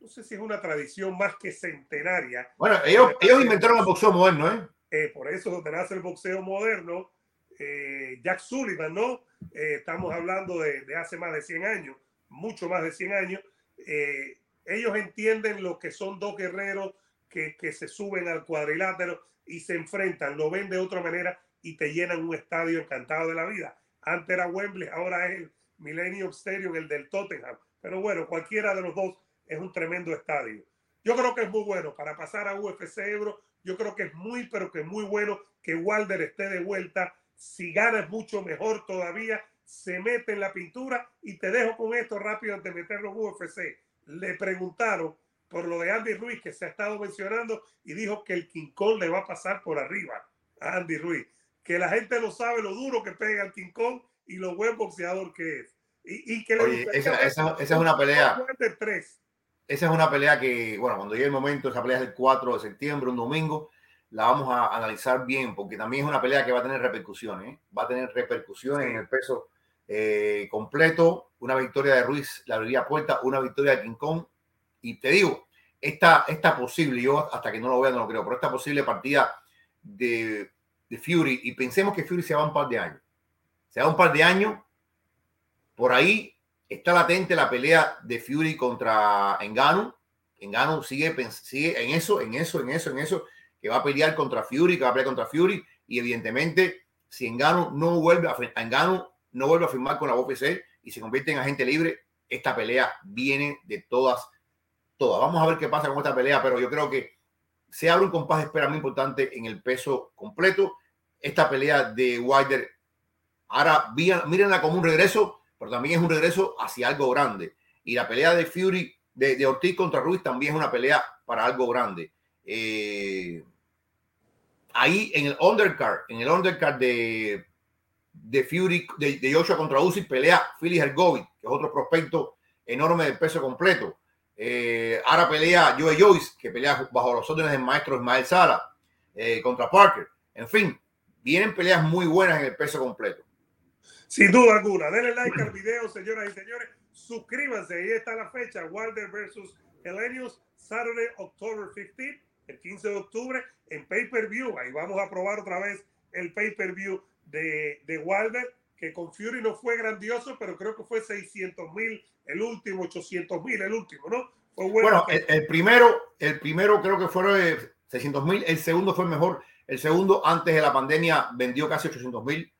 no sé si es una tradición más que centenaria. Bueno, ellos, ellos inventaron el boxeo moderno, ¿eh? ¿eh? por eso nace el boxeo moderno eh, Jack Sullivan, ¿no? Eh, estamos hablando de, hace más de 100 años, mucho más de 100 años. Eh, ellos entienden lo que son dos guerreros que, que, se suben al cuadrilátero y se enfrentan, lo ven de otra manera y te llenan un estadio encantado de la vida. Antes era Wembley, ahora es el Millennium Stadium, el del Tottenham. Pero bueno, cualquiera de los dos es un tremendo estadio. Yo creo que es muy bueno para pasar a UFC Ebro. Yo creo que es muy, pero que muy bueno que Walder esté de vuelta si ganas mucho mejor todavía, se mete en la pintura y te dejo con esto rápido antes de meterlo en UFC. Le preguntaron por lo de Andy Ruiz que se ha estado mencionando y dijo que el King Kong le va a pasar por arriba a Andy Ruiz. Que la gente no sabe lo duro que pega el King Kong y lo buen boxeador que es. Y, que Oye, esa, esa, es una pelea. Esa es una pelea que, bueno, cuando llegue el momento, esa pelea es el 4 de septiembre, un domingo la vamos a analizar bien, porque también es una pelea que va a tener repercusiones, ¿eh? va a tener repercusiones en el peso eh, completo. Una victoria de Ruiz la abriría puerta, una victoria de King Kong. Y te digo, esta, esta posible, yo hasta que no lo vea no lo creo, pero esta posible partida de, de Fury, y pensemos que Fury se va un par de años, se va un par de años, por ahí está latente la pelea de Fury contra Engano. Engano sigue, sigue en eso, en eso, en eso, en eso que va a pelear contra Fury, que va a pelear contra Fury, y evidentemente, si Engano no vuelve a, Engano no vuelve a firmar con la UFC y se convierte en agente libre, esta pelea viene de todas, todas. Vamos a ver qué pasa con esta pelea, pero yo creo que se abre un compás de espera muy importante en el peso completo. Esta pelea de Wilder, ahora mírenla como un regreso, pero también es un regreso hacia algo grande. Y la pelea de Fury de, de, Ortiz contra Ruiz también es una pelea para algo grande. Eh, ahí en el undercard, en el undercard de, Fury, de, de Joshua contra Uzi, pelea Philly Hergovic, que es otro prospecto enorme de peso completo. Eh, ahora pelea Joe Joyce, que pelea bajo los órdenes del maestro Ismael Sala eh, contra Parker. En fin, vienen peleas muy buenas en el peso completo. Sin duda alguna. Denle like al video, señoras y señores. Suscríbanse. Ahí está la fecha. Wilder versus Helenius, Saturday, October 15, el 15 de octubre, en pay-per-view. Ahí vamos a probar otra vez el pay-per-view de, de Wilder, que con Fury no fue grandioso, pero creo que fue 600 mil el último, 800 mil el último, ¿no? Fue bueno, bueno el, el, primero, el primero creo que fueron 600 mil, el segundo fue mejor. El segundo, antes de la pandemia, vendió casi 800 mil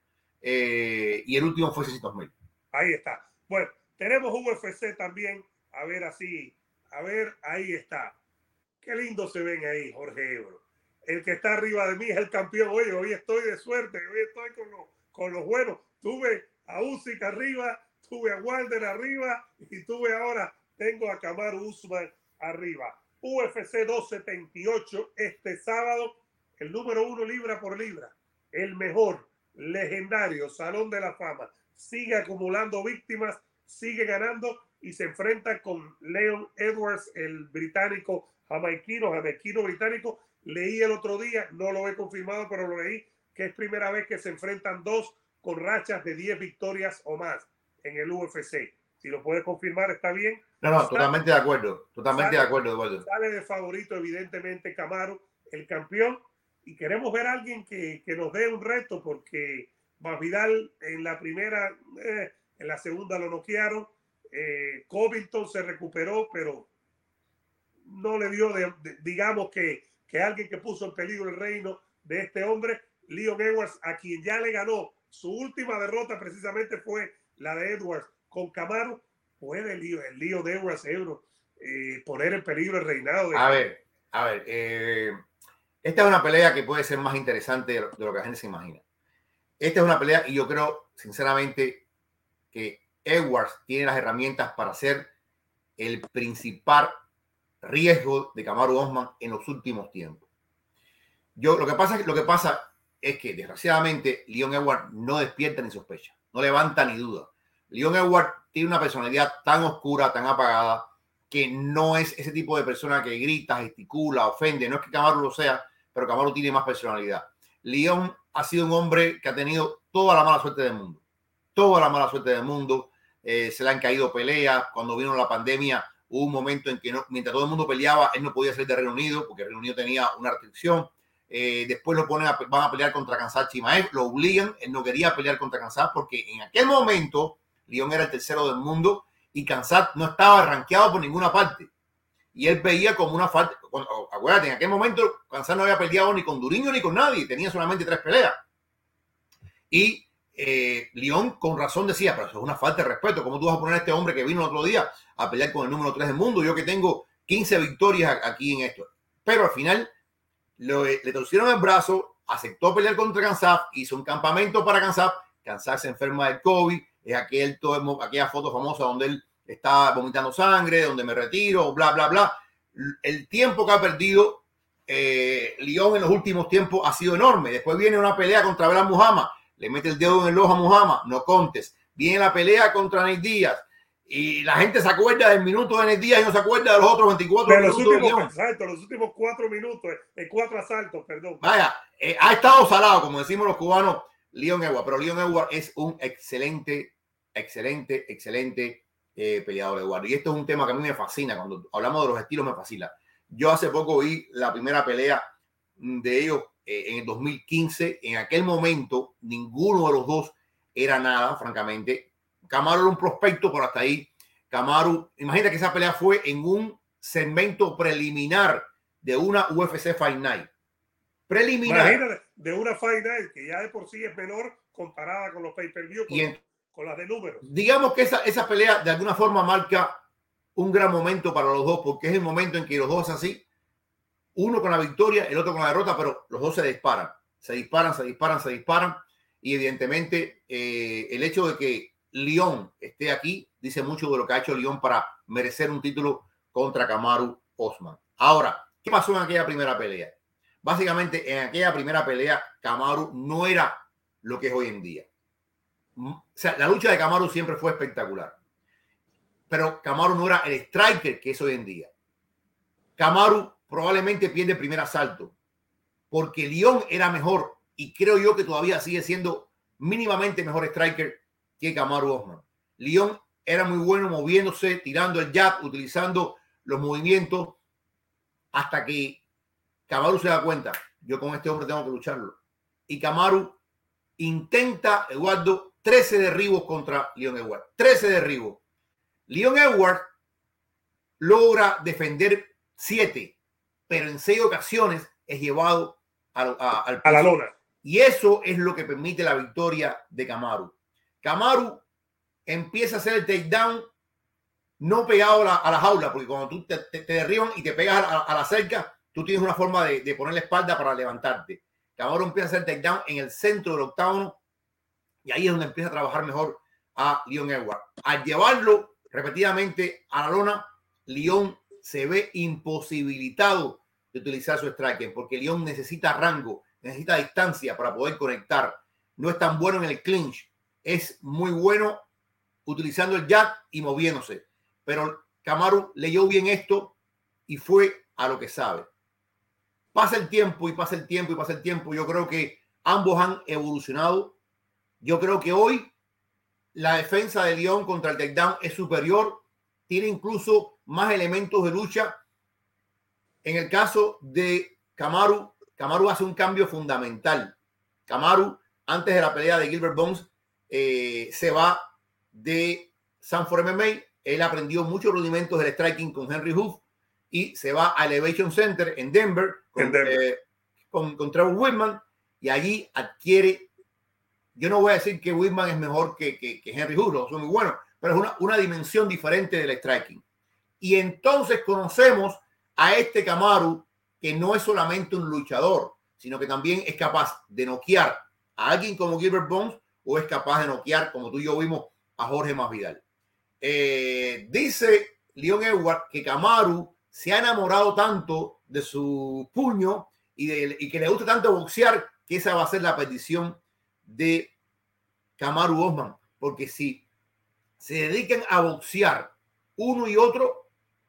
eh, y el último fue 600 mil. Ahí está. Bueno, tenemos UFC también. A ver, así. A ver, ahí está. Qué lindo se ven ahí, Jorge Ebro. El que está arriba de mí es el campeón. Oye, hoy estoy de suerte. Hoy estoy con los, buenos. Tuve a Usyk arriba, tuve a Walder arriba y tuve ahora, tengo a Kamaru Usman arriba. UFC 278 este sábado, el número uno libra por libra, el mejor, legendario, Salón de la Fama, sigue acumulando víctimas, sigue ganando y se enfrenta con Leon Edwards, el británico jamaiquino, jamaiquino británico. Leí el otro día, no lo he confirmado, pero lo leí, que es primera vez que se enfrentan dos con rachas de 10 victorias o más en el UFC. Si lo puedes confirmar, está bien. No, no, totalmente de acuerdo. Totalmente sale, de acuerdo, Eduardo. Sale de favorito, evidentemente, Camaro, el campeón. Y queremos ver a alguien que, que nos dé un reto, porque Masvidal en la primera, eh, en la segunda lo noquearon. Eh, Covington se recuperó, pero no le dio, digamos que, que alguien que puso en peligro el reino de este hombre, Leon Edwards, a quien ya le ganó su última derrota precisamente fue la de Edwards con Camaro. Puede el lío, el de Edwards Euro eh, poner en peligro el reinado. De... A ver, a ver. Eh, esta es una pelea que puede ser más interesante de lo que la gente se imagina. Esta es una pelea y yo creo, sinceramente, que Edwards tiene las herramientas para ser el principal riesgo de Camaro Osman en los últimos tiempos. Yo lo que pasa es que desgraciadamente Leon Edwards no despierta ni sospecha, no levanta ni duda. Leon Edwards tiene una personalidad tan oscura, tan apagada, que no es ese tipo de persona que grita, gesticula, ofende. No es que Camaro lo sea, pero Camaro tiene más personalidad. Leon ha sido un hombre que ha tenido toda la mala suerte del mundo. Toda la mala suerte del mundo. Eh, se le han caído peleas. Cuando vino la pandemia, hubo un momento en que no, mientras todo el mundo peleaba, él no podía salir de Reino Unido porque Reino tenía una restricción. Eh, después lo ponen a, van a pelear contra Kansas Chimaev, lo obligan, él no quería pelear contra Kansas porque en aquel momento León era el tercero del mundo y Kansas no estaba rankeado por ninguna parte. Y él veía como una falta, acuérdate, en aquel momento Kansas no había peleado ni con Duriño ni con nadie, tenía solamente tres peleas. Y eh, León con razón decía, pero eso es una falta de respeto, ¿cómo tú vas a poner a este hombre que vino el otro día a pelear con el número 3 del mundo? Yo que tengo 15 victorias aquí en esto. Pero al final lo, le torcieron el brazo, aceptó pelear contra Kansas, hizo un campamento para Kansas, Kansas se enferma del COVID, es aquel, todo, aquella foto famosa donde él está vomitando sangre, donde me retiro, bla, bla, bla. El tiempo que ha perdido eh, León en los últimos tiempos ha sido enorme. Después viene una pelea contra Blas Muhammad, le mete el dedo en el ojo a Muhammad, no contes. Viene la pelea contra Nate Díaz, y la gente se acuerda del minuto de Nate Díaz y no se acuerda de los otros 24 de los minutos. Últimos, exacto, los últimos cuatro minutos, de cuatro asaltos, perdón. Vaya, eh, ha estado salado, como decimos los cubanos, Leon Edwards, pero Leon Edwards es un excelente, excelente, excelente eh, peleador Edwards. Y esto es un tema que a mí me fascina, cuando hablamos de los estilos me fascina. Yo hace poco vi la primera pelea de ellos eh, en el 2015. En aquel momento, ninguno de los dos era nada, francamente. Camaro era un prospecto, por hasta ahí. Camaro, imagínate que esa pelea fue en un segmento preliminar de una UFC Fight Night. Preliminar. Imagínate, de una Fight Night que ya de por sí es menor comparada con los pay-per-view, con, con, las de números. Digamos que esa, esa pelea de alguna forma marca un gran momento para los dos, porque es el momento en que los dos así, uno con la victoria, el otro con la derrota, pero los dos se disparan, se disparan, se disparan, se disparan, y evidentemente eh, el hecho de que León esté aquí dice mucho de lo que ha hecho León para merecer un título contra Kamaru Osman. Ahora, ¿qué pasó en aquella primera pelea? Básicamente, en aquella primera pelea, Kamaru no era lo que es hoy en día. O sea, la lucha de Kamaru siempre fue espectacular. Pero Kamaru no era el striker que es hoy en día. Kamaru probablemente pierde el primer asalto porque León era mejor y creo yo que todavía sigue siendo mínimamente mejor striker que Kamaru Osman. León era muy bueno moviéndose, tirando el jab, utilizando los movimientos hasta que Kamaru se da cuenta, yo con este hombre tengo que lucharlo. Y Kamaru intenta, Eduardo, 13 derribos contra Leon Edward. 13 derribos. Leon Edward logra defender 7, pero en 6 ocasiones es llevado a, la lona. Y eso es lo que permite la victoria de Kamaru. Kamaru empieza a hacer el takedown no pegado a la, jaula, porque cuando tú te, derriban y te pegas a, la cerca, tú tienes una forma de, poner la espalda para levantarte. Kamaru empieza a hacer takedown en el centro del octavo y ahí es donde empieza a trabajar mejor a Leon Edward. Al llevarlo repetidamente a la lona, Leon se ve imposibilitado de utilizar su striking porque Leon necesita rango, necesita distancia para poder conectar. No es tan bueno en el clinch, es muy bueno utilizando el jab y moviéndose. Pero Camaro leyó bien esto y fue a lo que sabe. Pasa el tiempo y pasa el tiempo y pasa el tiempo. Yo creo que ambos han evolucionado. Yo creo que hoy la defensa de León contra el takedown es superior. Tiene incluso más elementos de lucha. En el caso de Kamaru, Kamaru hace un cambio fundamental. Kamaru, antes de la pelea de Gilbert Bones, eh, se va de Sanford MMA. Él aprendió muchos rudimentos del striking con Henry Hoof y se va a Elevation Center en Denver con, eh, con, Trevor Whitman y allí adquiere. Yo no voy a decir que Whitman es mejor que, que, Henry Hoof, son muy buenos, pero es una, una dimensión diferente del striking. Y entonces conocemos a este Kamaru que no es solamente un luchador, sino que también es capaz de noquear a alguien como Gilbert Bones o es capaz de noquear, como tú y yo vimos, a Jorge Masvidal. Eh, dice Leon Edward que Kamaru se ha enamorado tanto de su puño y, que le gusta tanto boxear que esa va a ser la petición de Kamaru Osman. Porque si se dedican a boxear uno y otro,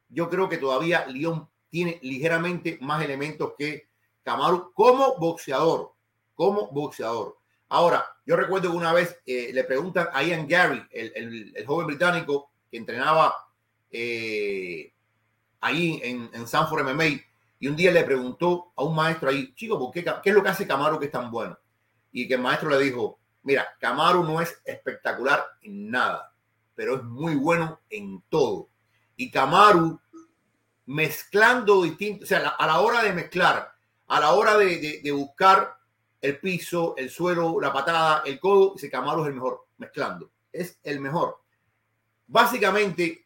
yo creo que todavía Leon tiene ligeramente más elementos que Kamaru como boxeador, como boxeador. Ahora, yo recuerdo que una vez eh, le preguntan a Ian Gary, el, joven británico que entrenaba eh, ahí en, en, Sanford MMA, y un día le preguntó a un maestro ahí, chico, ¿por qué, ¿qué es lo que hace Camaro que es tan bueno? Y que el maestro le dijo, mira, Camaro no es espectacular en nada, pero es muy bueno en todo. Y Camaro mezclando distintos, o sea, a la hora de mezclar, a la hora de, buscar el piso, el suelo, la patada, el codo, ese Camaro es el mejor, mezclando. Es el mejor. Básicamente,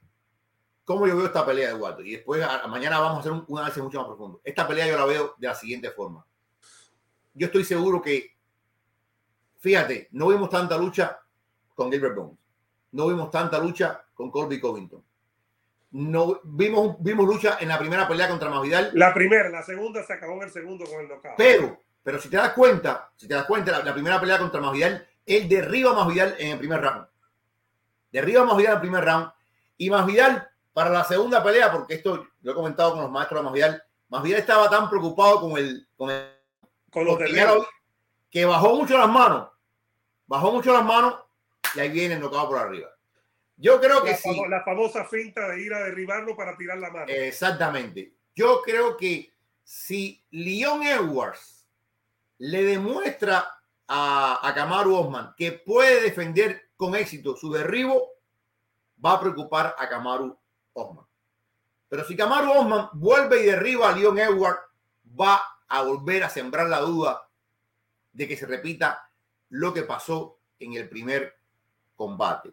¿cómo yo veo esta pelea de Guato? Y después mañana vamos a hacer un, análisis mucho más profundo. Esta pelea yo la veo de la siguiente forma. Yo estoy seguro que, fíjate, no vimos tanta lucha con Gilbert Bones. No vimos tanta lucha con Colby Covington no vimos, vimos lucha en la primera pelea contra Masvidal. La primera, la segunda se acabó en el segundo con el knockout. Pero, pero si te das cuenta, si te das cuenta, la, primera pelea contra Masvidal, él derriba a Masvidal en el primer round. Derriba a Masvidal en el primer round. Y Masvidal, para la segunda pelea, porque esto lo he comentado con los maestros de Masvidal, Masvidal estaba tan preocupado con el... Con, el, con los que bajó mucho las manos. Bajó mucho las manos y ahí viene el knockout por arriba. Yo creo que la sí. La famosa finta de ir a derribarlo para tirar la mano. Exactamente. Yo creo que si Leon Edwards le demuestra a, a Kamaru Osman que puede defender con éxito su derribo, va a preocupar a Kamaru Osman. Pero si Kamaru Osman vuelve y derriba a Leon Edwards, va a volver a sembrar la duda de que se repita lo que pasó en el primer combate.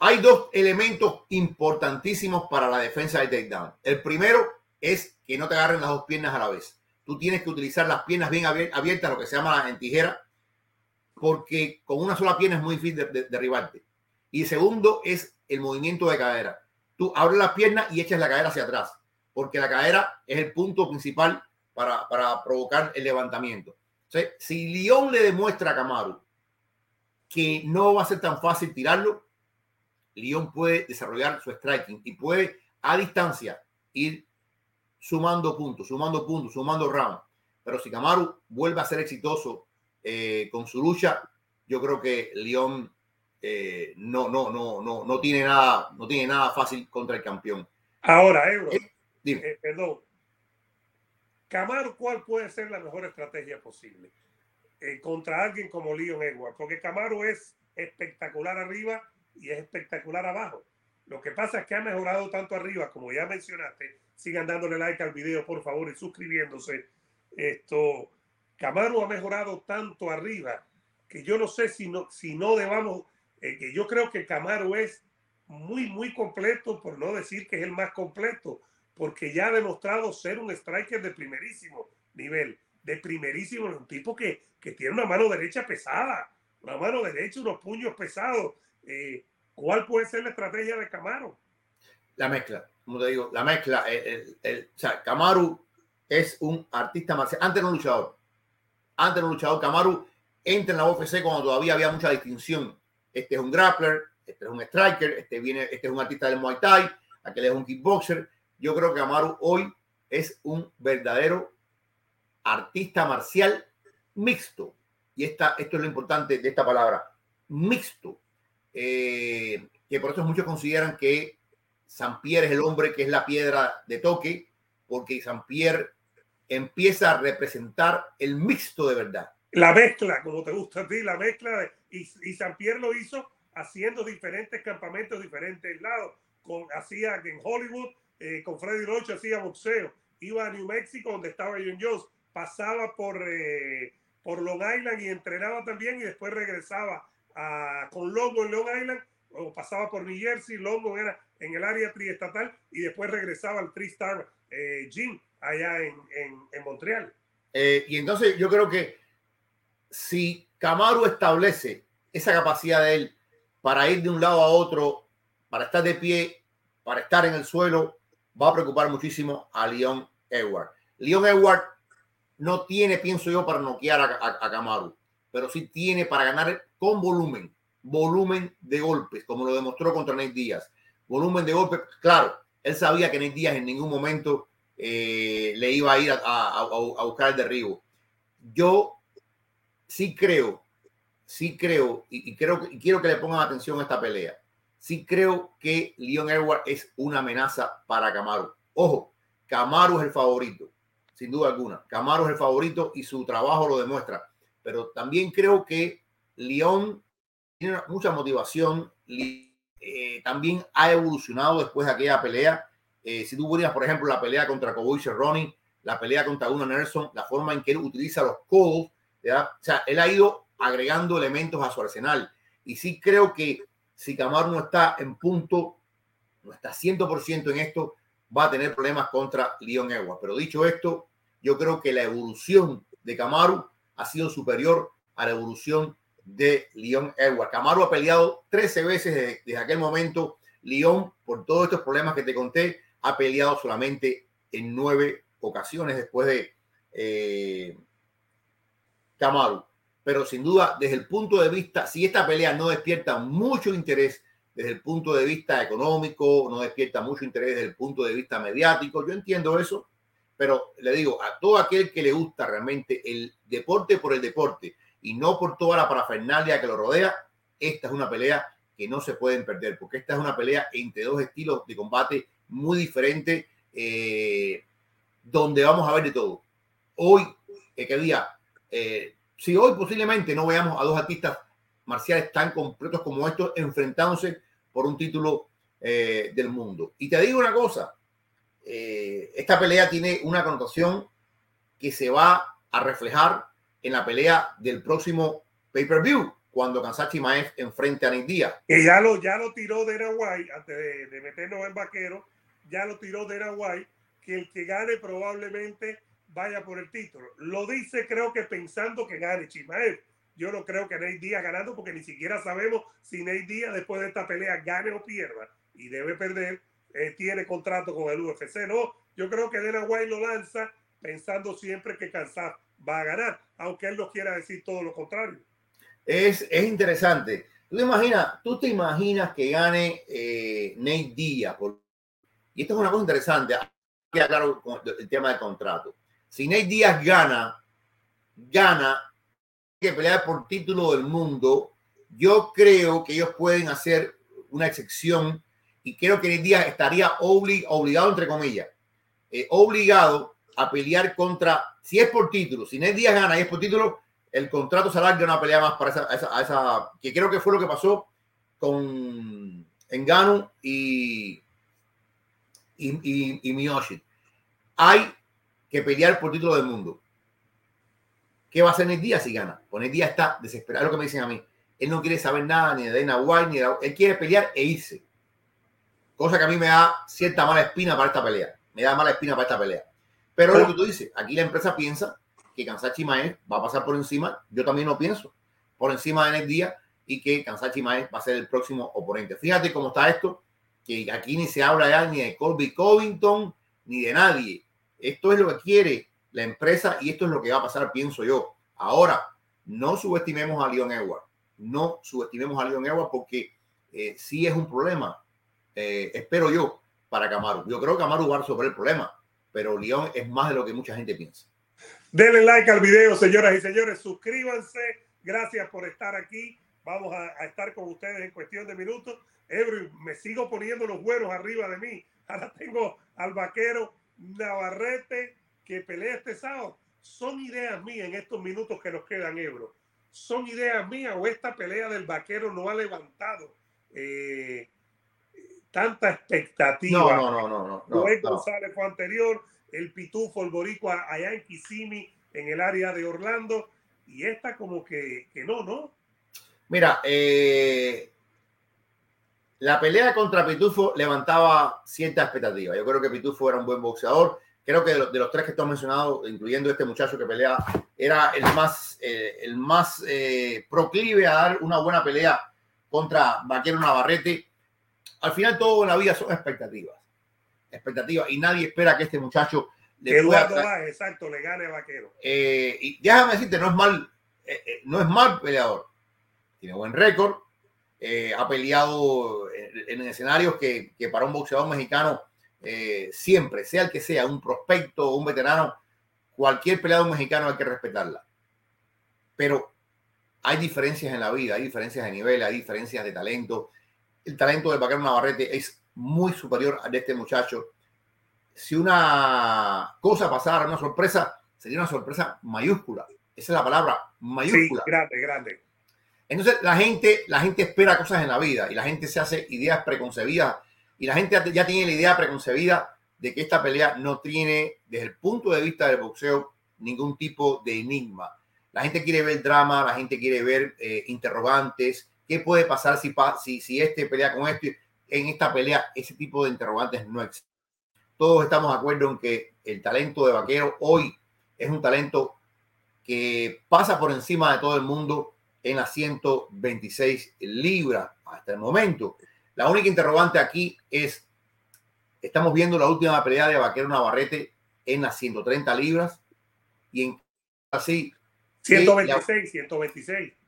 Hay dos elementos importantísimos para la defensa del takedown. El primero es que no te agarren las dos piernas a la vez. Tú tienes que utilizar las piernas bien abiertas, lo que se llama en tijera, porque con una sola pierna es muy difícil de, derribarte. Y segundo es el movimiento de cadera. tú abres las piernas y echas la cadera hacia atrás, porque la cadera es el punto principal para, para provocar el levantamiento. si León le demuestra a Camaro que no va a ser tan fácil tirarlo, León puede desarrollar su striking y puede a distancia ir sumando puntos, sumando puntos, sumando rounds. Pero si Camaro vuelve a ser exitoso eh, con su lucha, yo creo que eh, no, no, no, no, no tiene nada, no tiene nada fácil contra el campeón. Ahora, Euro, eh, perdón. Camaro, ¿cuál puede ser la mejor estrategia posible contra alguien como Leon Edwards? Porque Camaro es espectacular arriba y es espectacular abajo. Lo que pasa es que ha mejorado tanto arriba, como ya mencionaste. Sigan dándole like al video, por favor, y suscribiéndose. Esto, Camaro ha mejorado tanto arriba que yo no sé si no, si no debamos, eh, que yo creo que Camaro es muy, muy completo, por no decir que es el más completo, porque ya ha demostrado ser un striker de primerísimo nivel, de primerísimo, un tipo que, que tiene una mano derecha pesada, una mano derecha, unos puños pesados. Eh, ¿Cuál puede ser la estrategia de Camaro? La mezcla, como te digo, la mezcla. El, o sea, Camaro es un artista marcial, antes un luchador. Antes un luchador. Camaro entra en la UFC cuando todavía había mucha distinción. Este es un grappler, este es un striker, este, viene, este es un artista del Muay Thai, aquel es un kickboxer. Yo creo que Camaro hoy es un verdadero artista marcial mixto. Y esta, esto es lo importante de esta palabra, mixto. Eh, que por eso muchos consideran que San Pierre es el hombre que es la piedra de toque, porque San Pierre empieza a representar el mixto de verdad. La mezcla, como te gusta a ti, la mezcla. y, y San Pierre lo hizo haciendo diferentes campamentos, diferentes lados. Con, hacía en Hollywood, eh, con Freddy Roach hacía boxeo. Iba a New Mexico, donde estaba John Jones. Pasaba por, eh, por Long Island y entrenaba también. Y después regresaba a, con Longo en Long Island. O pasaba por New Jersey. Longo era en el área triestatal. Y después regresaba al Three Star eh, Gym allá en, en, en Montreal. y entonces yo creo que si Camaro establece esa capacidad de él para ir de un lado a otro, para estar de pie, para estar en el suelo, va a preocupar muchísimo a Leon Edward. Leon Edward no tiene, pienso yo, para noquear a, a, Camaro, pero sí tiene para ganar con volumen, volumen de golpes, como lo demostró contra Nate Díaz. Volumen de golpes, claro, él sabía que Nate Díaz en ningún momento eh, le iba a ir a, buscar el derribo. Yo sí creo, sí creo, y, creo y quiero que le pongan atención a esta pelea. Sí creo que Leon Edwards es una amenaza para Camaro. Ojo, Camaro es el favorito, sin duda alguna. Camaro es el favorito y su trabajo lo demuestra. Pero también creo que León tiene mucha motivación. Eh, también ha evolucionado después de aquella pelea. Eh, si tú miras, por ejemplo, la pelea contra Cowboy Cerrone, la pelea contra Una Nelson, la forma en que él utiliza los codos o sea, él ha ido agregando elementos a su arsenal. Y sí creo que si Camaro no está en punto, no está 100% en esto, va a tener problemas contra Leon Edwards. Pero dicho esto, yo creo que la evolución de Camaro ha sido superior a la evolución de Leon Edwards. Camaro ha peleado 13 veces desde, aquel momento. Leon, por todos estos problemas que te conté, ha peleado solamente en nueve ocasiones después de eh, Camaro. Pero sin duda, desde el punto de vista, si esta pelea no despierta mucho interés desde el punto de vista económico, no despierta mucho interés desde el punto de vista mediático, yo entiendo eso, pero le digo, a todo aquel que le gusta realmente el deporte por el deporte y no por toda la parafernalia que lo rodea, esta es una pelea que no se pueden perder, porque esta es una pelea entre dos estilos de combate muy diferentes, eh, donde vamos a ver de todo. Hoy, que día eh, si hoy posiblemente no veamos a dos artistas marciales tan completos como estos enfrentándose por un título eh, del mundo. Y te digo una cosa, eh, esta pelea tiene una connotación que se va a reflejar en la pelea del próximo pay-per-view, cuando Kansachi Maez enfrente a Nick. Que ya lo, ya lo tiró de White, antes de, de meternos en vaquero, ya lo tiró de White, que el que gane probablemente vaya por el título. Lo dice creo que pensando que gane Chimaev. Yo no creo que Nate Díaz ganando porque ni siquiera sabemos si Nate Díaz después de esta pelea gane o pierda y debe perder. Eh, tiene contrato con el UFC. No, yo creo que Dana White lo lanza pensando siempre que Kansas va a ganar, aunque él no quiera decir todo lo contrario. Es, es interesante. ¿Tú te, imaginas, tú te imaginas que gane eh, Nate Díaz. y esto es una cosa interesante. Queda claro el tema del contrato. Si Nate Díaz gana, gana que pelear por título del mundo, yo creo que ellos pueden hacer una excepción y creo que Nate Díaz estaría obligado, entre comillas, eh, obligado a pelear contra, si es por título, si Ned Díaz gana y es por título, el contrato se alarga una pelea más para esa, esa, que creo que fue lo que pasó con Engano y, y, y, Miyoshi. Hay que pelear por título del mundo. ¿Qué va a hacer Ned Díaz si gana? Pues Ned Díaz está desesperado, es lo que me dicen a mí. Él no quiere saber nada ni de Dana White, ni de, él quiere pelear e irse. Cosa que a mí me da cierta mala espina para esta pelea. Me da mala espina para esta pelea. Pero lo que tú dices, aquí la empresa piensa que Kansachi Maez va a pasar por encima, yo también lo pienso, por encima de Ned Díaz y que Kansachi Maez va a ser el próximo oponente. Fíjate cómo está esto, que aquí ni se habla ya ni de Colby Covington ni de nadie. Esto es lo que quiere la empresa y esto es lo que va a pasar, pienso yo. Ahora, no subestimemos a Leon Edward, no subestimemos a Leon Edward porque eh, sí es un problema, eh, espero yo, para Camaru. Yo creo que Camaru va a resolver el problema pero León es más de lo que mucha gente piensa. Denle like al video, señoras y señores. Suscríbanse. Gracias por estar aquí. Vamos a, estar con ustedes en cuestión de minutos. Ebro, me sigo poniendo los güeros arriba de mí. Ahora tengo al vaquero Navarrete que pelea este sábado. Son ideas mías en estos minutos que nos quedan, Ebro. Son ideas mías o esta pelea del vaquero no ha levantado eh, tanta expectativa. No, no, no, no. no, González fue anterior, el Pitufo, el Boricua allá en Kissimmee, en el área de Orlando, y esta como que, que no, ¿no? Mira, eh, la pelea contra Pitufo levantaba cierta expectativa. Yo creo que Pitufo era un buen boxeador. Creo que de los, tres que tú has mencionado, incluyendo este muchacho que pelea, era el más, eh, el más eh, proclive a dar una buena pelea contra Vaquero Navarrete al final todo en la vida son expectativas. Expectativas. Y nadie espera que este muchacho le Eduardo pueda... exacto, le gane a Vaquero. Eh, y déjame decirte, no es mal, eh, eh, no es mal peleador. Tiene buen récord. ha peleado en, escenarios que, que, para un boxeador mexicano siempre, sea el que sea, un prospecto o un veterano, cualquier peleador mexicano hay que respetarla. Pero hay diferencias en la vida, hay diferencias de nivel, hay diferencias de talento, el talento del vaquero Navarrete es muy superior al de este muchacho. Si una cosa pasara, una sorpresa, sería una sorpresa mayúscula. Esa es la palabra, mayúscula. Sí, grande, grande. Entonces la gente, la gente espera cosas en la vida y la gente se hace ideas preconcebidas y la gente ya tiene la idea preconcebida de que esta pelea no tiene, desde el punto de vista del boxeo, ningún tipo de enigma. La gente quiere ver drama, la gente quiere ver eh, interrogantes, ¿Qué puede pasar si, este pelea con este? En esta pelea, ese tipo de interrogantes no existen. Todos estamos de acuerdo en que el talento de Vaquero hoy es un talento que pasa por encima de todo el mundo en las 126 libras hasta el momento. La única interrogante aquí es, estamos viendo la última pelea de Vaquero Navarrete en las 130 libras y en así 126, 126.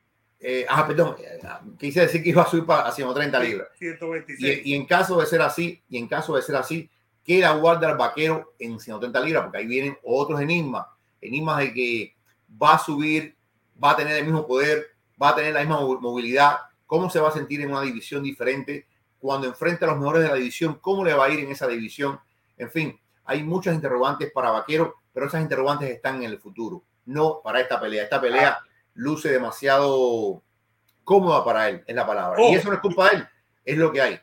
Eh, ah, perdón, eh, quise decir que iba a subir para 130 libras. 126. Y, en caso de ser así, y en caso de ser así, queda guardar vaquero en 130 libras, porque ahí vienen otros enigmas, enigmas de que va a subir, va a tener el mismo poder, va a tener la misma movilidad, cómo se va a sentir en una división diferente cuando enfrenta a los mejores de la división, cómo le va a ir en esa división. En fin, hay muchas interrogantes para Vaquero, pero esas interrogantes están en el futuro, no para esta pelea. Esta pelea ah luce demasiado cómoda para él, es la palabra. y oh. eso no es culpa de él, es lo que hay.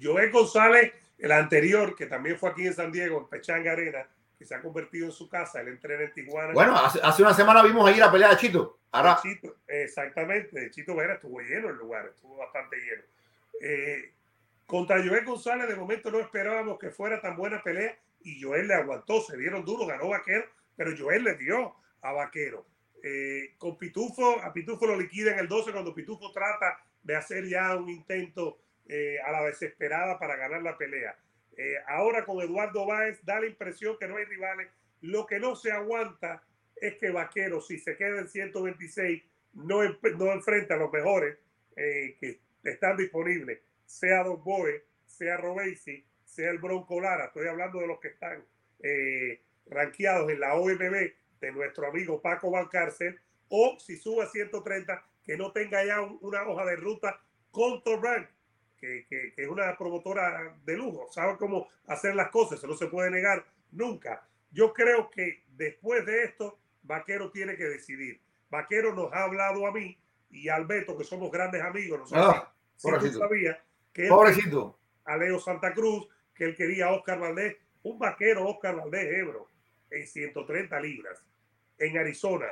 Joel González, el anterior, que también fue aquí en San Diego, en Pechanga Arena, que se ha convertido en su casa, él entrena en Tijuana. Bueno, hace, una semana vimos ahí la pelea de Chito. Ahora... Chito exactamente, Chito Vera estuvo lleno el lugar, estuvo bastante lleno. Eh, contra Joel González, de momento no esperábamos que fuera tan buena pelea y Joel le aguantó, se dieron duro, ganó Vaquero, pero Joel le dio a Vaquero. Eh, con Pitufo, a Pitufo lo liquida en el 12 cuando Pitufo trata de hacer ya un intento eh, a la desesperada para ganar la pelea. Eh, ahora con Eduardo Báez da la impresión que no hay rivales. Lo que no se aguanta es que Vaquero, si se queda en 126, no, no enfrenta a los mejores que están disponibles, sea Don Boe, sea Robesi, sea el Bronco Lara. Estoy hablando de los que están rankeados en la OMB de nuestro amigo Paco Valcárcel, o si sube a 130, que no tenga ya una hoja de ruta con Torrank, que, que, es una promotora de lujo, sabe cómo hacer las cosas, eso no se puede negar nunca. Yo creo que después de esto, Vaquero tiene que decidir. Vaquero nos ha hablado a mí y a Alberto, que somos grandes amigos, no sé ah, tú sabías que pobrecito. a Leo Santa Cruz, que él quería a Oscar Valdés, un vaquero Oscar Valdés Ebro en 130 libras, en Arizona,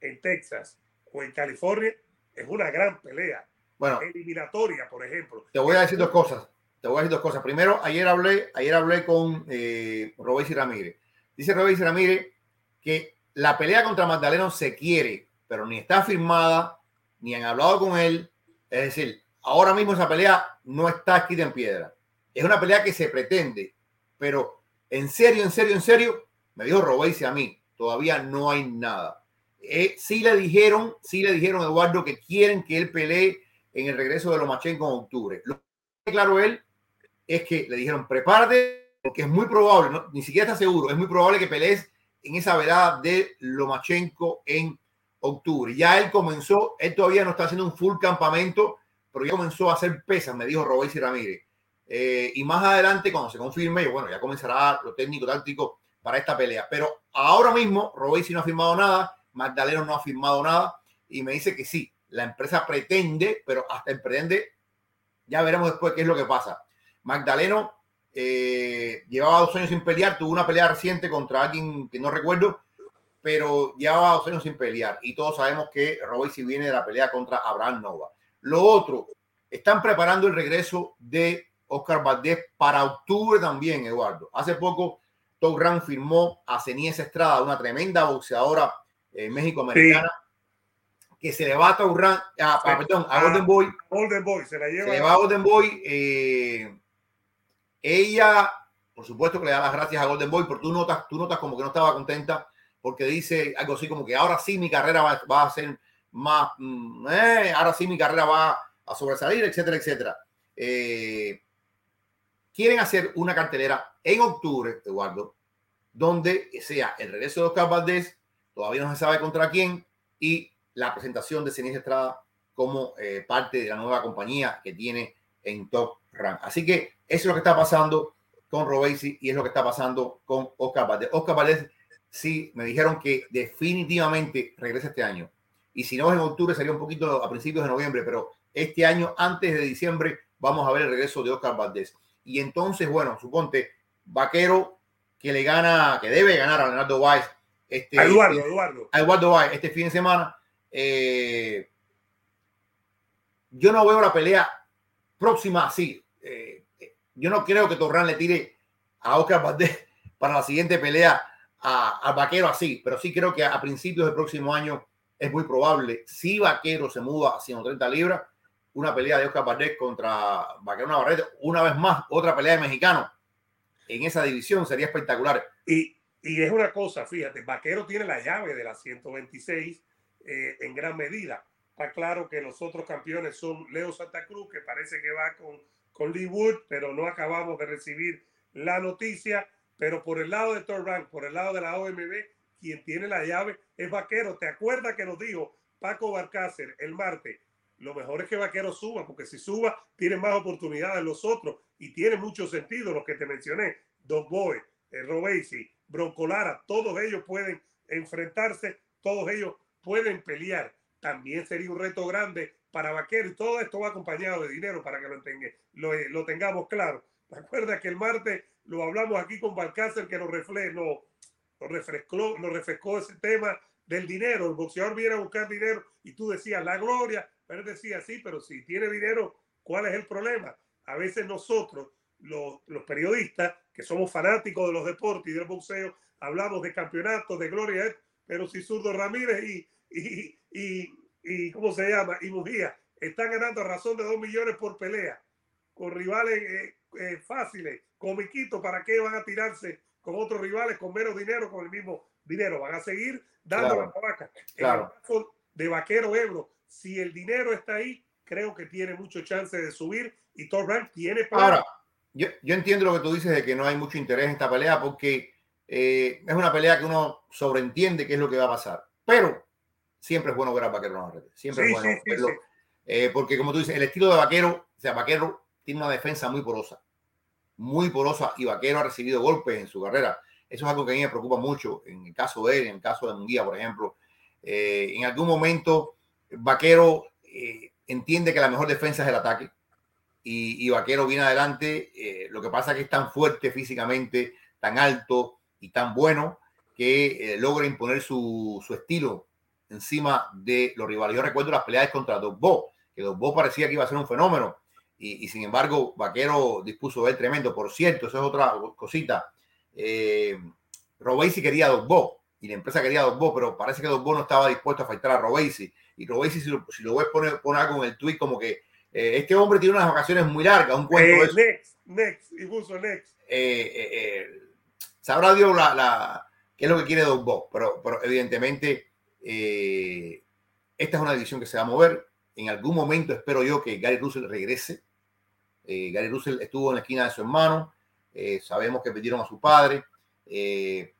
en Texas o en California, es una gran pelea. Bueno, eliminatoria, por ejemplo. Te voy a decir dos cosas. Te voy a decir dos cosas. Primero, ayer hablé, ayer hablé con eh, y Ramírez. Dice y Ramírez que la pelea contra Magdaleno se quiere, pero ni está firmada, ni han hablado con él. Es decir, ahora mismo esa pelea no está escrita en piedra. Es una pelea que se pretende, pero en serio, en serio, en serio, me dijo Robesi a mí, todavía no hay nada. Eh, sí le dijeron, sí le dijeron Eduardo que quieren que él pelee en el regreso de Lomachenko en octubre. Lo que claro él es que le dijeron prepárate porque es muy probable, ni siquiera está seguro, es muy probable que pelees en esa velada de Lomachenko en octubre. Ya él comenzó, él todavía no está haciendo un full campamento, pero ya comenzó a hacer pesas, me dijo Robesi Ramírez. Eh, y más adelante, cuando se confirme, bueno, ya comenzará lo técnico táctico para esta pelea. Pero ahora mismo, Robesi no ha firmado nada, Magdaleno no ha firmado nada, y me dice que sí, la empresa pretende, pero hasta emprende, ya veremos después qué es lo que pasa. Magdaleno eh, llevaba dos años sin pelear, tuvo una pelea reciente contra alguien que no recuerdo, pero llevaba dos años sin pelear. Y todos sabemos que Robesi viene de la pelea contra Abraham Nova. Lo otro, están preparando el regreso de Oscar Valdés para octubre también, Eduardo. Hace poco, Top Rank firmó a Cenies Estrada, una tremenda boxeadora eh, México-americana, que se le va a Top Rank, a, perdón, a Golden Boy. Golden Boy, se la lleva. Se le va a Golden Boy. Eh, ella, por supuesto que le da las gracias a Golden Boy, pero tú notas, tú notas como que no estaba contenta porque dice algo así como que ahora sí mi carrera va, va a ser más, mm, eh, ahora sí mi carrera va a sobresalir, etcétera, etcétera. Eh, quieren hacer una cartelera en octubre, Eduardo, donde sea el regreso de Oscar Valdés, todavía no se sabe contra quién, y la presentación de Ceniz Estrada como eh, parte de la nueva compañía que tiene en Top Rank. Así que eso es lo que está pasando con Robesi y es lo que está pasando con Oscar Valdés. Oscar Valdés, sí, me dijeron que definitivamente regresa este año. Y si no es en octubre, sería un poquito a principios de noviembre, pero este año, antes de diciembre, vamos a ver el regreso de Oscar Valdés. Y entonces, bueno, suponte, Vaquero que le gana, que debe ganar a Leonardo Weiss. Este, Eduardo, Eduardo. A Eduardo Weiss este fin de semana. Eh, yo no veo la pelea próxima así. Eh, yo no creo que Torran le tire a Oscar Valdés para la siguiente pelea al Vaquero así, pero sí creo que a, principios del próximo año es muy probable. Si Vaquero se muda a 130 libras, una pelea de Oscar Valdés contra Vaquero Navarrete, una vez más, otra pelea de mexicano en esa división sería espectacular. Y, y es una cosa, fíjate, Vaquero tiene la llave de la 126 eh, en gran medida. Está claro que los otros campeones son Leo Santa Cruz, que parece que va con, con Lee Wood, pero no acabamos de recibir la noticia. Pero por el lado de Rank, por el lado de la OMB, quien tiene la llave es Vaquero. ¿Te acuerdas que nos dijo Paco Barcácer el martes? Lo mejor es que Vaquero suba, porque si suba, tiene más oportunidades los otros y tiene mucho sentido los que te mencioné. Don Boy, eh, Robesi, Broncolara, todos ellos pueden enfrentarse, todos ellos pueden pelear. También sería un reto grande para Vaquero y todo esto va acompañado de dinero para que lo, tenga, lo, eh, lo tengamos claro. Recuerda que el martes lo hablamos aquí con Balcácer que nos, refle, no, nos, refrescó, nos refrescó ese tema del dinero. El boxeador viene a buscar dinero y tú decías la gloria, pero él decía, sí, pero si tiene dinero, ¿cuál es el problema? A veces nosotros, los, periodistas, que somos fanáticos de los deportes y del boxeo, hablamos de campeonatos, de gloria, pero si Zurdo Ramírez y, y, y, y, ¿cómo se llama? Y Mujía están ganando a razón de dos millones por pelea con rivales, eh, eh, fáciles, comiquitos, ¿para qué van a tirarse con otros rivales con menos dinero, con el mismo dinero? Van a seguir dando Claro. la vaca. Claro. En el caso de Vaquero Ebro, si el dinero está ahí, creo que tiene mucho chance de subir y Top Rank tiene para Ahora, yo, yo entiendo lo que tú dices de que no hay mucho interés en esta pelea porque eh, es una pelea que uno sobreentiende qué es lo que va a pasar. Pero siempre es bueno ver a Vaquero Navarrete. Siempre Sí, es bueno sí, sí, verlo. sí. Eh, porque como tú dices, el estilo de Vaquero, o sea, Vaquero tiene una defensa muy porosa. Muy porosa y Vaquero ha recibido golpes en su carrera. Eso es algo que a mí me preocupa mucho en el caso de él, en el caso de Munguía, por ejemplo. Eh, en algún momento, Vaquero eh, entiende que la mejor defensa es el ataque y, y Vaquero viene adelante. eh, lo que pasa es que es tan fuerte físicamente, tan alto y tan bueno que eh, logra imponer su, estilo encima de los rivales. Yo recuerdo las peleas contra Dogbo, que Dogbo parecía que iba a ser un fenómeno y, sin embargo Vaquero dispuso de él tremendo. Por cierto, eso es otra cosita. Eh, Robesi quería a y la empresa quería a Dogbo, pero parece que Dogbo no estaba dispuesto a faltar a Robesi. Y Robesi, si lo, si lo ves, pone, pone algo en el tweet como que eh, este hombre tiene unas vacaciones muy largas, un cuento Eh, next, next, y puso next. Eh, eh, sabrá Dios la, la- qué es lo que quiere Dogbo, pero, pero evidentemente esta es una división que se va a mover. En algún momento espero yo que Gary Russell regrese. Gary Russell estuvo en la esquina de su hermano. sabemos que perdieron a su padre,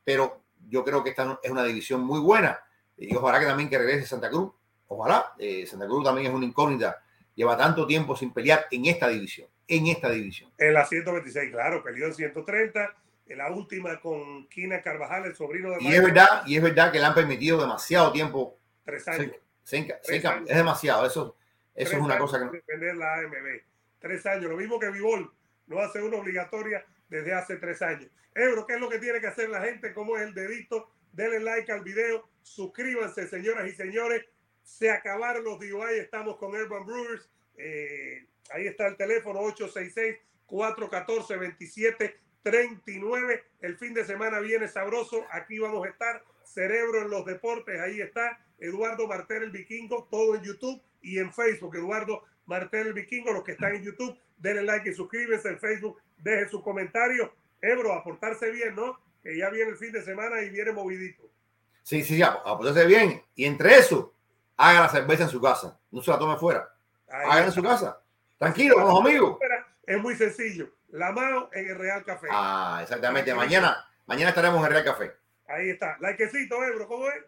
pero yo creo que esta es una división muy buena. Y ojalá que también que regrese Santa Cruz. Ojalá. eh, Santa Cruz también es una incógnita. Lleva tanto tiempo sin pelear en esta división. En esta división. En la 126, claro, peleó en 130. En la última con Kina Carvajal, el sobrino de Y es verdad, y es verdad que le han permitido demasiado tiempo. Tres años. Se- se- Tres se- años. es demasiado. Eso, eso Tres es una cosa que no- sin Defender la AMB. Tres años. Lo mismo que Vivol no hace una obligatoria desde hace tres años. Ebro, ¿qué es lo que tiene que hacer la gente? ¿Cómo es el dedito? Denle like al video. Suscríbanse, señoras y señores. Se acabaron los DUI. Estamos con Urban Brewers. Eh, ahí está el teléfono 866-414-2739. El fin de semana viene sabroso. Aquí vamos a estar. Cerebro en los deportes. Ahí está. Eduardo Martel el Vikingo. Todo en YouTube y en Facebook. Eduardo Martel el Vikingo. Los que están en YouTube, denle like y suscríbanse en Facebook. Dejen sus comentarios. Ebro, a portarse bien, ¿no? Que ya viene el fin de semana y viene movidito. Sí, sí, ya, a ponerse bien. Y entre eso, haga la cerveza en su casa. No se la tome fuera. Haga en su casa. Tranquilo, con los amigos. Es muy sencillo. La mano en el Real Café. Ah, exactamente. Mañana, mañana estaremos en el Real Café. Ahí está. Likecito, Ebro, ¿cómo es?